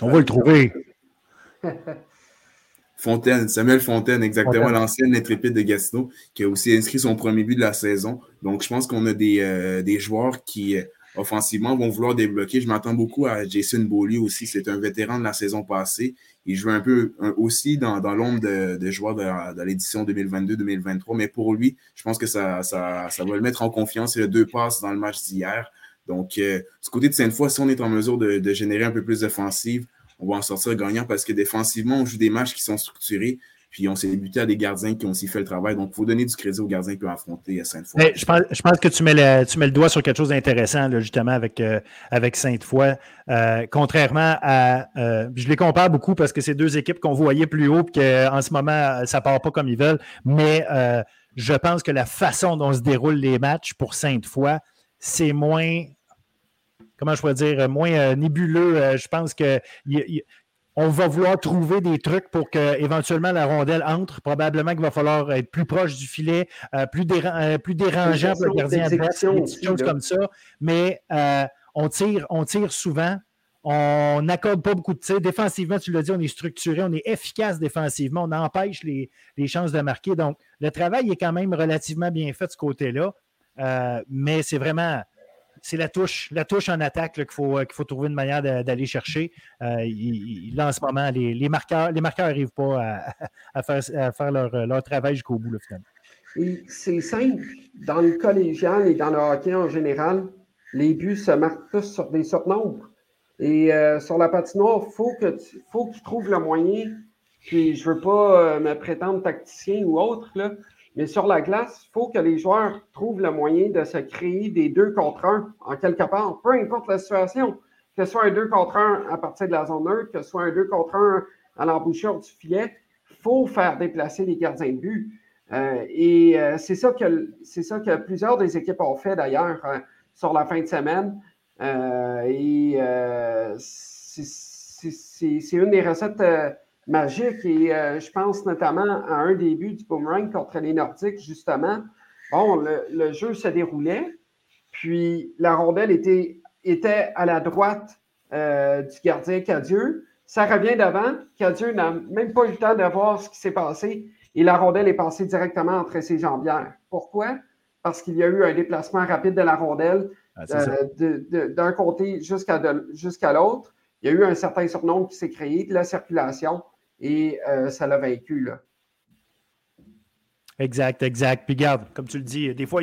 On va le trouver. (laughs) Fontaine, Samuel Fontaine, exactement, l'ancienne intrépide de Gatineau, qui a aussi inscrit son premier but de la saison. Donc, je pense qu'on a des, des joueurs qui offensivement vont vouloir débloquer. Je m'attends beaucoup à Jason Beaulieu aussi. C'est un vétéran de la saison passée. Il joue un peu aussi dans, dans l'ombre de, joueurs de, l'édition 2022-2023. Mais pour lui, je pense que ça, ça, ça, va le mettre en confiance. Il a deux passes dans le match d'hier. Donc, euh, du côté de Sainte-Foy, si on est en mesure de, de générer un peu plus d'offensive, on va en sortir gagnant parce que défensivement, on joue des matchs qui sont structurés. Puis on s'est buté à des gardiens qui ont aussi fait le travail. Donc, il faut donner du crédit aux gardiens qui ont affronté Sainte-Foy. Je pense, que tu mets, le, doigt sur quelque chose d'intéressant, justement, avec, euh, Sainte-Foy. Euh, contrairement à. Euh, je les compare beaucoup parce que c'est deux équipes qu'on voyait plus haut et qu'en ce moment, ça ne part pas comme ils veulent. Mais je pense que la façon dont se déroulent les matchs pour Sainte-Foy, c'est moins comment je pourrais dire, moins nébuleux. je pense que on va vouloir trouver des trucs pour que éventuellement la rondelle entre. Probablement qu'il va falloir être plus proche du filet, euh, plus, euh, plus dérangeant pour le gardien de des choses comme ça. Mais euh, on, tire, on tire souvent. On n'accorde pas beaucoup de tirs. Défensivement, tu l'as dit, on est structuré, on est efficace défensivement, on empêche les, les, chances de marquer. Donc, le travail est quand même relativement bien fait de ce côté-là. mais c'est vraiment c'est la touche, la touche en attaque qu'il faut, qu'il faut trouver une manière d'aller chercher. Euh, là, en ce moment, les, marqueurs les n'arrivent pas à, faire, leur, travail jusqu'au bout, finalement. c'est simple. Dans le collégial et dans le hockey en général, les buts se marquent tous sur des surnombres. Et euh, sur la patinoire, il faut qu'ils trouvent le moyen. Puis je ne veux pas euh, me prétendre tacticien ou autre, là, mais sur la glace, il faut que les joueurs trouvent le moyen de se créer des deux contre un en quelque part, peu importe la situation. Que ce soit un deux contre un à partir de la zone neutre, que ce soit un deux contre un à l'embouchure du filet, il faut faire déplacer les gardiens de but. Euh, et euh, c'est ça, que, ça que plusieurs des équipes ont fait d'ailleurs euh, sur la fin de semaine. et c'est une des recettes magique. Et euh, je pense notamment à un début du boomerang contre les Nordiques, justement. Bon, le, jeu se déroulait, puis la rondelle était, était à la droite euh, du gardien Cadieux. Ça revient devant. Cadieux n'a même pas eu le temps de voir ce qui s'est passé et la rondelle est passée directement entre ses jambières. Pourquoi? Parce qu'il y a eu un déplacement rapide de la rondelle ah, euh, d'un côté jusqu'à l'autre. Il y a eu un certain surnombre qui s'est créé, de la circulation et euh, ça l'a vaincu. Là. Exact, exact. Puis garde, comme tu le dis, des fois,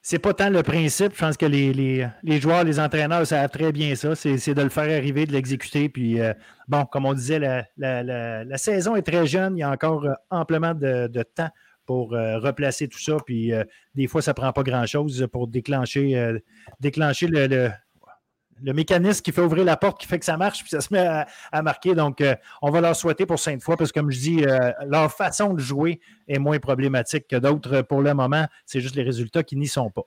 c'est pas tant le principe. Je pense que les, joueurs, les entraîneurs savent très bien ça. C'est de le faire arriver, de l'exécuter. Puis, euh, bon, comme on disait, la, saison est très jeune. Il y a encore euh, amplement de, temps pour replacer tout ça. Puis, des fois, ça prend pas grand-chose pour déclencher, déclencher le, le mécanisme qui fait ouvrir la porte, qui fait que ça marche, puis ça se met à, marquer. Donc, euh, on va leur souhaiter pour fois, parce que comme je dis, euh, leur façon de jouer est moins problématique que d'autres pour le moment. C'est juste les résultats qui n'y sont pas.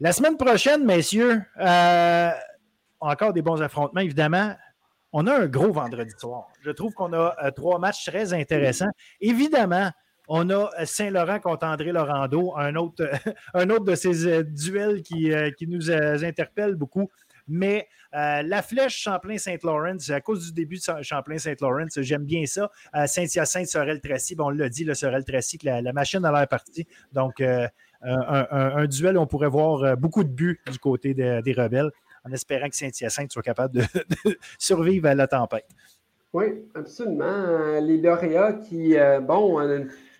La semaine prochaine, messieurs, euh, encore des bons affrontements, évidemment. On a un gros vendredi soir. Je trouve qu'on a trois matchs très intéressants. Évidemment, on a Saint-Laurent contre André Laurando, un autre, (laughs) un autre de ces duels qui, qui nous interpelle beaucoup. Mais euh, la flèche Champlain-Saint-Laurent, à cause du début de Champlain-Saint-Laurent, j'aime bien ça. Euh, Saint-Hyacinthe, Sorel-Tracy, bon, on l'a dit, le Sorel-Tracy, la, la, machine a l'air partie. Donc, euh, un, duel, on pourrait voir beaucoup de buts du côté des rebelles, en espérant que Saint-Hyacinthe soit capable de, survivre à la tempête. Oui, absolument. Les lauréats qui, bon,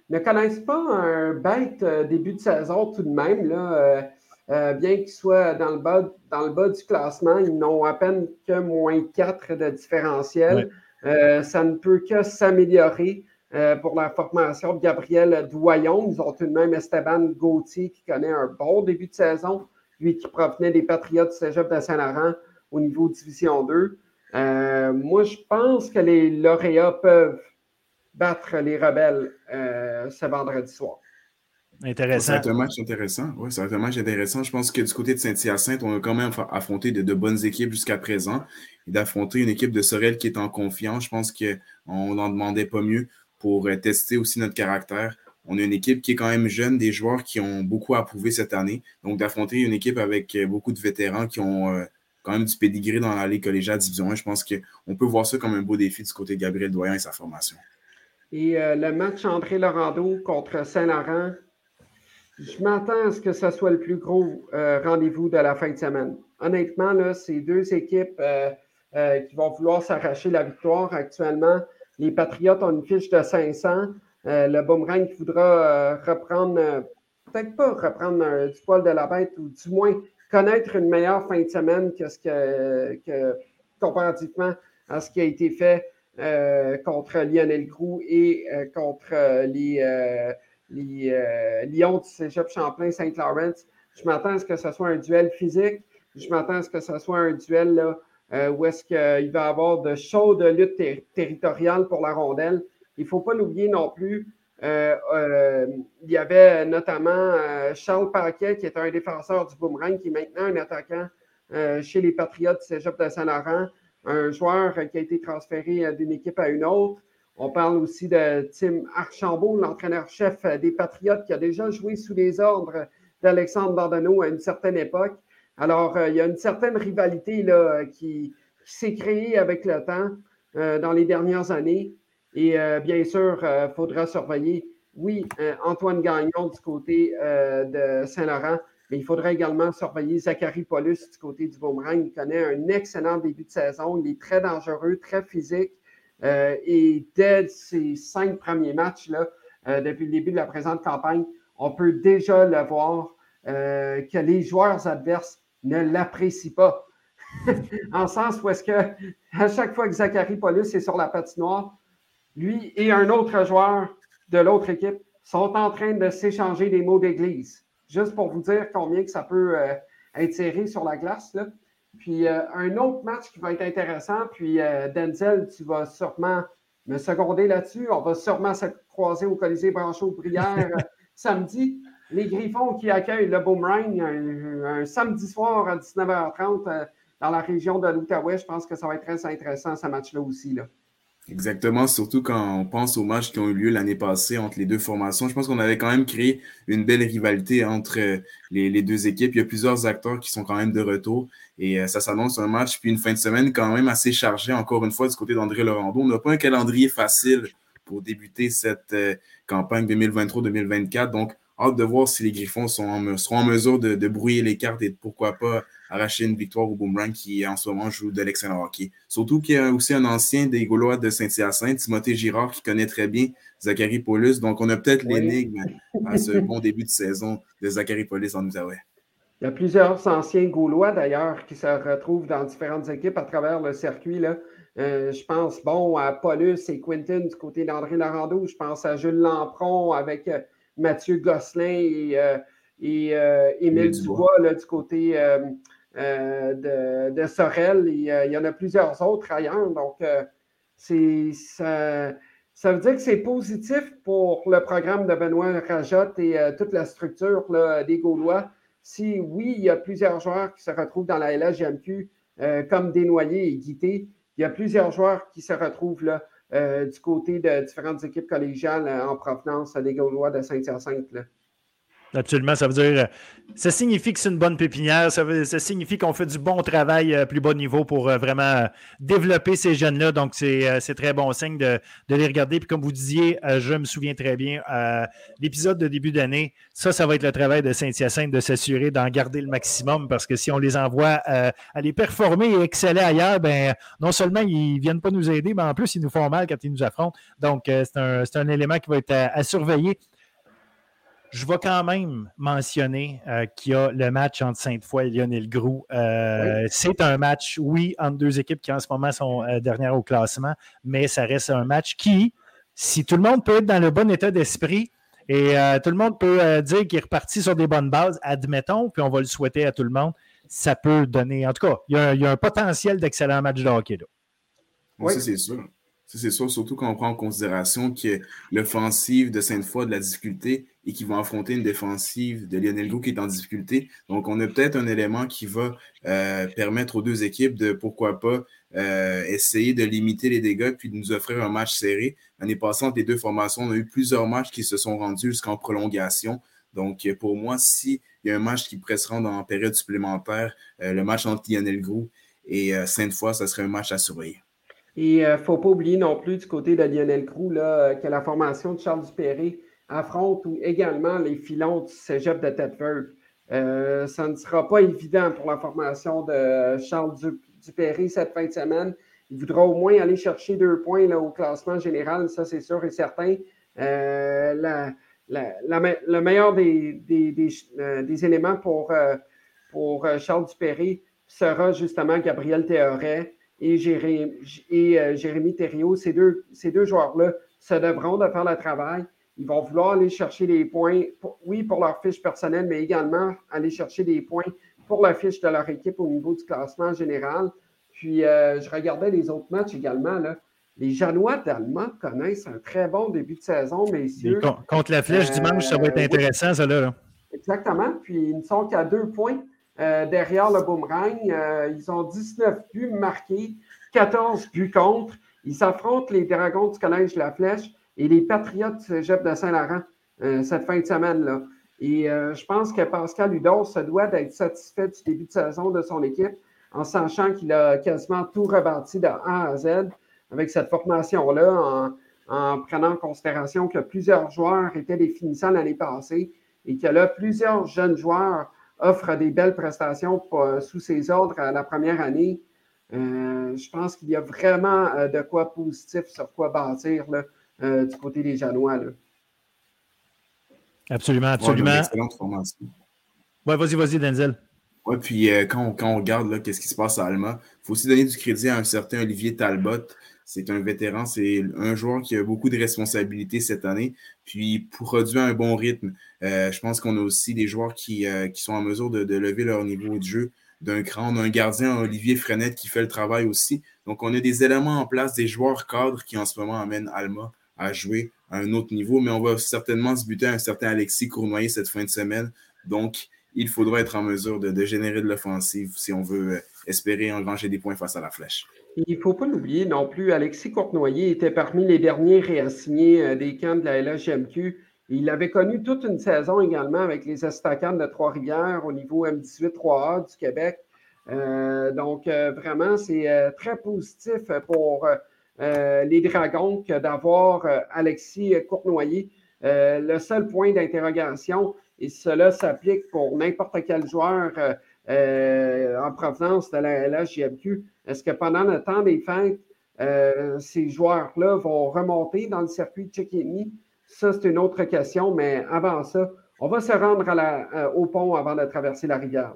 ne connaissent pas un bête début de saison tout de même. Là, bien qu'ils soient dans le, bas, dans le bas du classement, ils n'ont à peine que moins 4 de différentiel. ça ne peut que s'améliorer. Euh, pour la formation de Gabriel Doyon. Ils ont tout de même Esteban Gauthier qui connaît un bon début de saison, lui qui provenait des Patriotes du Cégep de Saint-Laurent au niveau Division 2. Euh, moi, je pense que les lauréats peuvent battre les rebelles euh, ce vendredi soir. Intéressant. C'est un match intéressant. Oui, c'est un match intéressant. Je pense que du côté de Saint-Hyacinthe, on a quand même affronté de, de bonnes équipes jusqu'à présent. Et d'affronter une équipe de Sorel qui est en confiance, je pense qu'on n'en demandait pas mieux pour euh, tester aussi notre caractère. On a une équipe qui est quand même jeune, des joueurs qui ont beaucoup à prouver cette année. Donc, d'affronter une équipe avec euh, beaucoup de vétérans qui ont euh, quand même du pédigré dans la Ligue collégiale Division 1, je pense qu'on peut voir ça comme un beau défi du côté de Gabriel Doyen et sa formation. Et le match André Laurando contre Saint-Laurent, je m'attends à ce que ce soit le plus gros rendez-vous de la fin de semaine. Honnêtement, là, c'est deux équipes qui vont vouloir s'arracher la victoire actuellement. Les Patriotes ont une fiche de 500. Euh, le Boomerang voudra euh, reprendre, euh, peut-être pas reprendre du poil de la bête, ou du moins connaître une meilleure fin de semaine que ce que, comparativement à ce qui a été fait contre Lionel Groux et contre les, les Lions du Cégep Champlain-Saint-Laurent. Je m'attends à ce que ce soit un duel physique. Je m'attends à ce que ce soit un duel euh, où est-ce qu'il va y avoir de chaudes luttes territoriales pour la rondelle. Il ne faut pas l'oublier non plus. Euh, euh, il y avait notamment Charles Paquet, qui est un défenseur du boomerang, qui est maintenant un attaquant chez les Patriotes du Cégep de Saint-Laurent, un joueur qui a été transféré d'une équipe à une autre. On parle aussi de Tim Archambault, l'entraîneur-chef des Patriotes, qui a déjà joué sous les ordres d'Alexandre Bandano à une certaine époque. Alors, euh, il y a une certaine rivalité qui, s'est créée avec le temps euh, dans les dernières années. Et euh, bien sûr, il faudra surveiller, oui, Antoine Gagnon du côté de Saint-Laurent, mais il faudra également surveiller Zachary Paulus du côté du Boomerang. Il connaît un excellent début de saison. Il est très dangereux, très physique. Et dès ses cinq premiers matchs, là, depuis le début de la présente campagne, on peut déjà le voir que les joueurs adverses ne l'apprécie pas. (laughs) en sens où est-ce que à chaque fois que Zachary Paulus est sur la patinoire, lui et un autre joueur de l'autre équipe sont en train de s'échanger des mots d'église. Juste pour vous dire combien que ça peut euh, être serré sur la glace. Puis euh, un autre match qui va être intéressant, puis euh, Denzel, tu vas sûrement me seconder là-dessus. On va sûrement se croiser au Colisée Branchot-Brière (laughs) samedi les Griffons qui accueillent le Boomerang un, samedi soir à 19h30 euh, dans la région de l'Outaouais. Je pense que ça va être très intéressant ce match-là aussi. Là. Exactement, surtout quand on pense aux matchs qui ont eu lieu l'année passée entre les deux formations. Je pense qu'on avait quand même créé une belle rivalité entre euh, les, deux équipes. Il y a plusieurs acteurs qui sont quand même de retour et euh, ça s'annonce un match puis une fin de semaine quand même assez chargée, encore une fois, du côté d'André Laurando. On n'a pas un calendrier facile pour débuter cette campagne 2023-2024. Donc, hâte de voir si les Griffons sont seront en mesure de, brouiller les cartes et pourquoi pas arracher une victoire au Boomerang qui en ce moment joue de l'excellent hockey. Surtout qu'il y a aussi un ancien des Gaulois de Saint-Hyacinthe, Timothée Girard, qui connaît très bien Zachary Paulus. Donc, on a peut-être l'énigme à ce (laughs) bon début de saison de Zachary Paulus en Outaouais. Il y a plusieurs anciens Gaulois d'ailleurs qui se retrouvent dans différentes équipes à travers le circuit. Là. Euh, je pense bon à Paulus et Quinton du côté d'André Larando. Je pense à Jules Lampron avec euh, Mathieu Gosselin et, euh, Émile Dubois du côté euh, de, Sorel. il y en a plusieurs autres ailleurs. Donc, c'est ça, veut dire que c'est positif pour le programme de Benoît Rajotte et toute la structure des Gaulois. Si oui, il y a plusieurs joueurs qui se retrouvent dans la LHGMQ, comme Desnoyers et Guité, il y a plusieurs joueurs qui se retrouvent là euh, du côté de différentes équipes collégiales euh, en provenance des Gaulois de Saint-Hyacinthe. Absolument, ça veut dire, ça signifie que c'est une bonne pépinière, ça, ça signifie qu'on fait du bon travail à plus bas niveau pour euh, vraiment euh, développer ces jeunes-là. Donc, c'est euh, très bon signe de, les regarder. Puis, comme vous disiez, je me souviens très bien, l'épisode de début d'année, ça, ça va être le travail de Saint-Hyacinthe de s'assurer d'en garder le maximum parce que si on les envoie les performer et exceller ailleurs, ben, non seulement ils ne viennent pas nous aider, mais en plus, ils nous font mal quand ils nous affrontent. Donc, c'est un, un, élément qui va être à surveiller je vais quand même mentionner euh, qu'il y a le match entre Sainte-Foy et Lionel Groux. Euh, c'est un match, oui, entre deux équipes qui en ce moment sont euh, dernières au classement, mais ça reste un match qui, si tout le monde peut être dans le bon état d'esprit et tout le monde peut dire qu'il est reparti sur des bonnes bases, admettons, puis on va le souhaiter à tout le monde, ça peut donner. En tout cas, il y a, un potentiel d'excellent match de hockey là. Oui, ça c'est sûr. C'est sûr, surtout quand on prend en considération que l'offensive de Sainte-Foy a de la difficulté et qu'ils vont affronter une défensive de Lionel Gou qui est en difficulté. Donc, on a peut-être un élément qui va euh, permettre aux deux équipes de, pourquoi pas, euh, essayer de limiter les dégâts puis de nous offrir un match serré. L'année passante, les deux formations, on a eu plusieurs matchs qui se sont rendus jusqu'en prolongation. Donc, pour moi, s'il y a un match qui pourrait se rendre en période supplémentaire, euh, le match entre Lionel Grou et Sainte-Foy, ça serait un match à surveiller. Et il ne faut pas oublier non plus du côté de Lionel Grou là, que la formation de Charles Dupéré affronte également les filons du cégep de Thetford. Euh, ça ne sera pas évident pour la formation de Charles Dupéry cette fin de semaine. Il voudra au moins aller chercher deux points là, au classement général, ça c'est sûr et certain. Euh, le meilleur des, euh, des, éléments pour, pour Charles Dupéry sera justement Gabriel Théoret et et, Jérémy Thériault. Ces deux, ces deux joueurs-là se devront de faire le travail. Ils vont vouloir aller chercher des points, oui, pour leur fiche personnelle, mais également aller chercher des points pour la fiche de leur équipe au niveau du classement général. Puis, euh, je regardais les autres matchs également. Là. Les Janois d'Allemagne connaissent un très bon début de saison, messieurs. contre la flèche dimanche, ça va être euh, intéressant, ça là. Exactement. Puis, ils ne sont qu'à deux points euh, derrière le boomerang. ils ont 19 buts marqués, 14 buts contre. Ils s'affrontent les Dragons du Collège de la Flèche et les Patriotes Cégep de Saint-Laurent euh, cette fin de semaine-là. Et euh, je pense que Pascal Hudon se doit d'être satisfait du début de saison de son équipe en sachant qu'il a quasiment tout rebâti de A à Z avec cette formation-là, en, prenant en considération que plusieurs joueurs étaient des finissants l'année passée et que là, plusieurs jeunes joueurs offrent des belles prestations sous ses ordres à la première année. Euh, je pense qu'il y a vraiment de quoi positif sur quoi bâtir là, euh, du côté des Janois. Absolument, absolument. Ouais, excellente formation. Ouais, vas-y, vas-y, Denzel. Oui, puis euh, quand, on, quand, on, regarde qu'est-ce qui se passe à Alma, il faut aussi donner du crédit à un certain Olivier Talbot. C'est un vétéran, c'est un joueur qui a beaucoup de responsabilités cette année, puis produit un bon rythme. Euh, je pense qu'on a aussi des joueurs qui, qui sont en mesure de, de, lever leur niveau de jeu d'un cran. On a un gardien, Olivier Frenette, qui fait le travail aussi. Donc, on a des éléments en place, des joueurs cadres qui en ce moment amènent Alma à jouer à un autre niveau, mais on va certainement se buter à un certain Alexis Cournoyer cette fin de semaine. Donc, il faudra être en mesure de, générer de l'offensive si on veut euh, espérer engranger des points face à la flèche. Il ne faut pas l'oublier non plus, Alexis Cournoyer était parmi les derniers réassignés euh, des camps de la LHMQ. Il avait connu toute une saison également avec les Estacades de Trois-Rivières au niveau M18-3A du Québec. Euh, donc, vraiment, c'est très positif pour les Dragons que d'avoir euh, Alexis Cournoyer. Euh, le seul point d'interrogation, et cela s'applique pour n'importe quel joueur en provenance de la LHJMQ, est-ce que pendant le temps des fêtes, ces joueurs-là vont remonter dans le circuit de Chickini? Ça, c'est une autre question, mais avant ça, on va se rendre à la, au pont avant de traverser la rivière.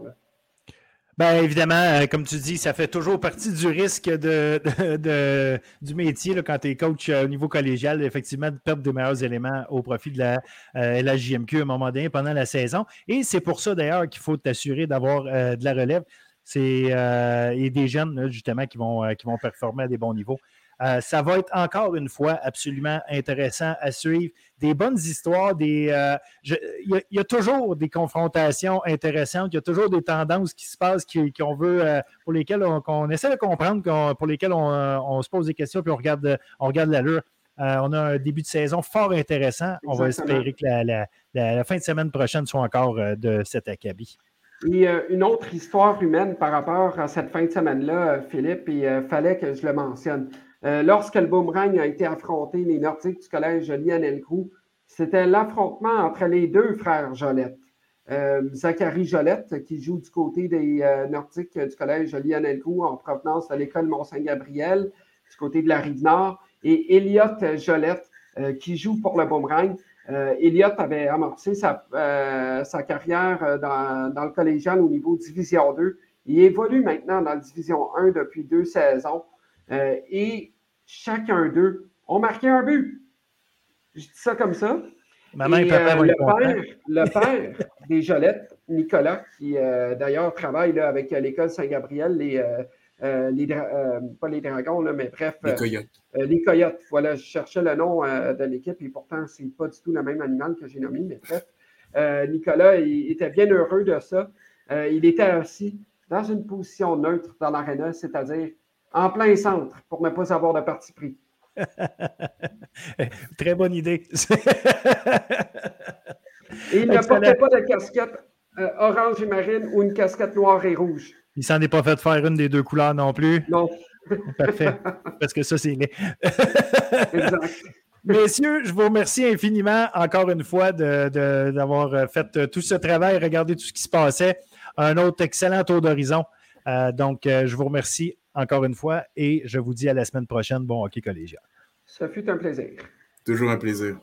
Bien, évidemment, euh, comme tu dis, ça fait toujours partie du risque de, du métier quand tu es coach euh, au niveau collégial, effectivement, de perdre des meilleurs éléments au profit de la, euh, la JMQ à un moment donné pendant la saison. Et c'est pour ça, d'ailleurs, qu'il faut t'assurer d'avoir de la relève. C'est et des jeunes, justement, qui vont, qui vont performer à des bons niveaux. Euh, ça va être encore une fois absolument intéressant à suivre. Des bonnes histoires, des, euh, il, y a, toujours des confrontations intéressantes, il y a toujours des tendances qui se passent qu'on veut, euh, pour lesquelles on, essaie de comprendre, pour lesquelles on, se pose des questions puis on regarde, on regarde l'allure. on a un début de saison fort intéressant. On va espérer que la, fin de semaine prochaine soit encore de cet acabit. Et une autre histoire humaine par rapport à cette fin de semaine-là, Philippe, il fallait que je le mentionne. Lorsque le boomerang a été affronté, les Nordiques du collège Lionel c'était l'affrontement entre les deux frères Jolette. Euh, Zachary Jolette, qui joue du côté des euh, Nordiques du collège Lionel en provenance de l'école Mont-Saint-Gabriel, du côté de la Rive-Nord, et Elliott Jolette, euh, qui joue pour le Boomerang. Elliott avait amorcé sa, carrière dans, dans, le collégial au niveau Division 2. Il évolue maintenant dans la Division 1 depuis deux saisons. Et chacun d'eux ont marqué un but. Je dis ça comme ça. Maman et, papa euh, le, père, le père (laughs) des Jolettes, Nicolas, qui euh, d'ailleurs travaille là, avec l'école Saint-Gabriel, les, euh, les pas les dragons, là, mais bref. Les coyotes. les coyotes. Voilà, je cherchais le nom de l'équipe et pourtant, ce n'est pas du tout le même animal que j'ai nommé, mais bref. Nicolas, il était bien heureux de ça. il était assis dans une position neutre dans l'aréna, c'est-à-dire en plein centre pour ne pas avoir de parti pris. (laughs) Très bonne idée. (laughs) et il ne portait pas de casquette euh, orange et marine ou une casquette noire et rouge. Il s'en est pas fait faire une des deux couleurs non plus. Non. (laughs) Parfait. Parce que ça, c'est exact. Messieurs, je vous remercie infiniment encore une fois d'avoir fait tout ce travail, regardé tout ce qui se passait. Un autre excellent tour d'horizon. Euh, donc, euh, je vous remercie encore une fois et je vous dis à la semaine prochaine. Bon hockey collégial. Ça fut un plaisir. Toujours un plaisir.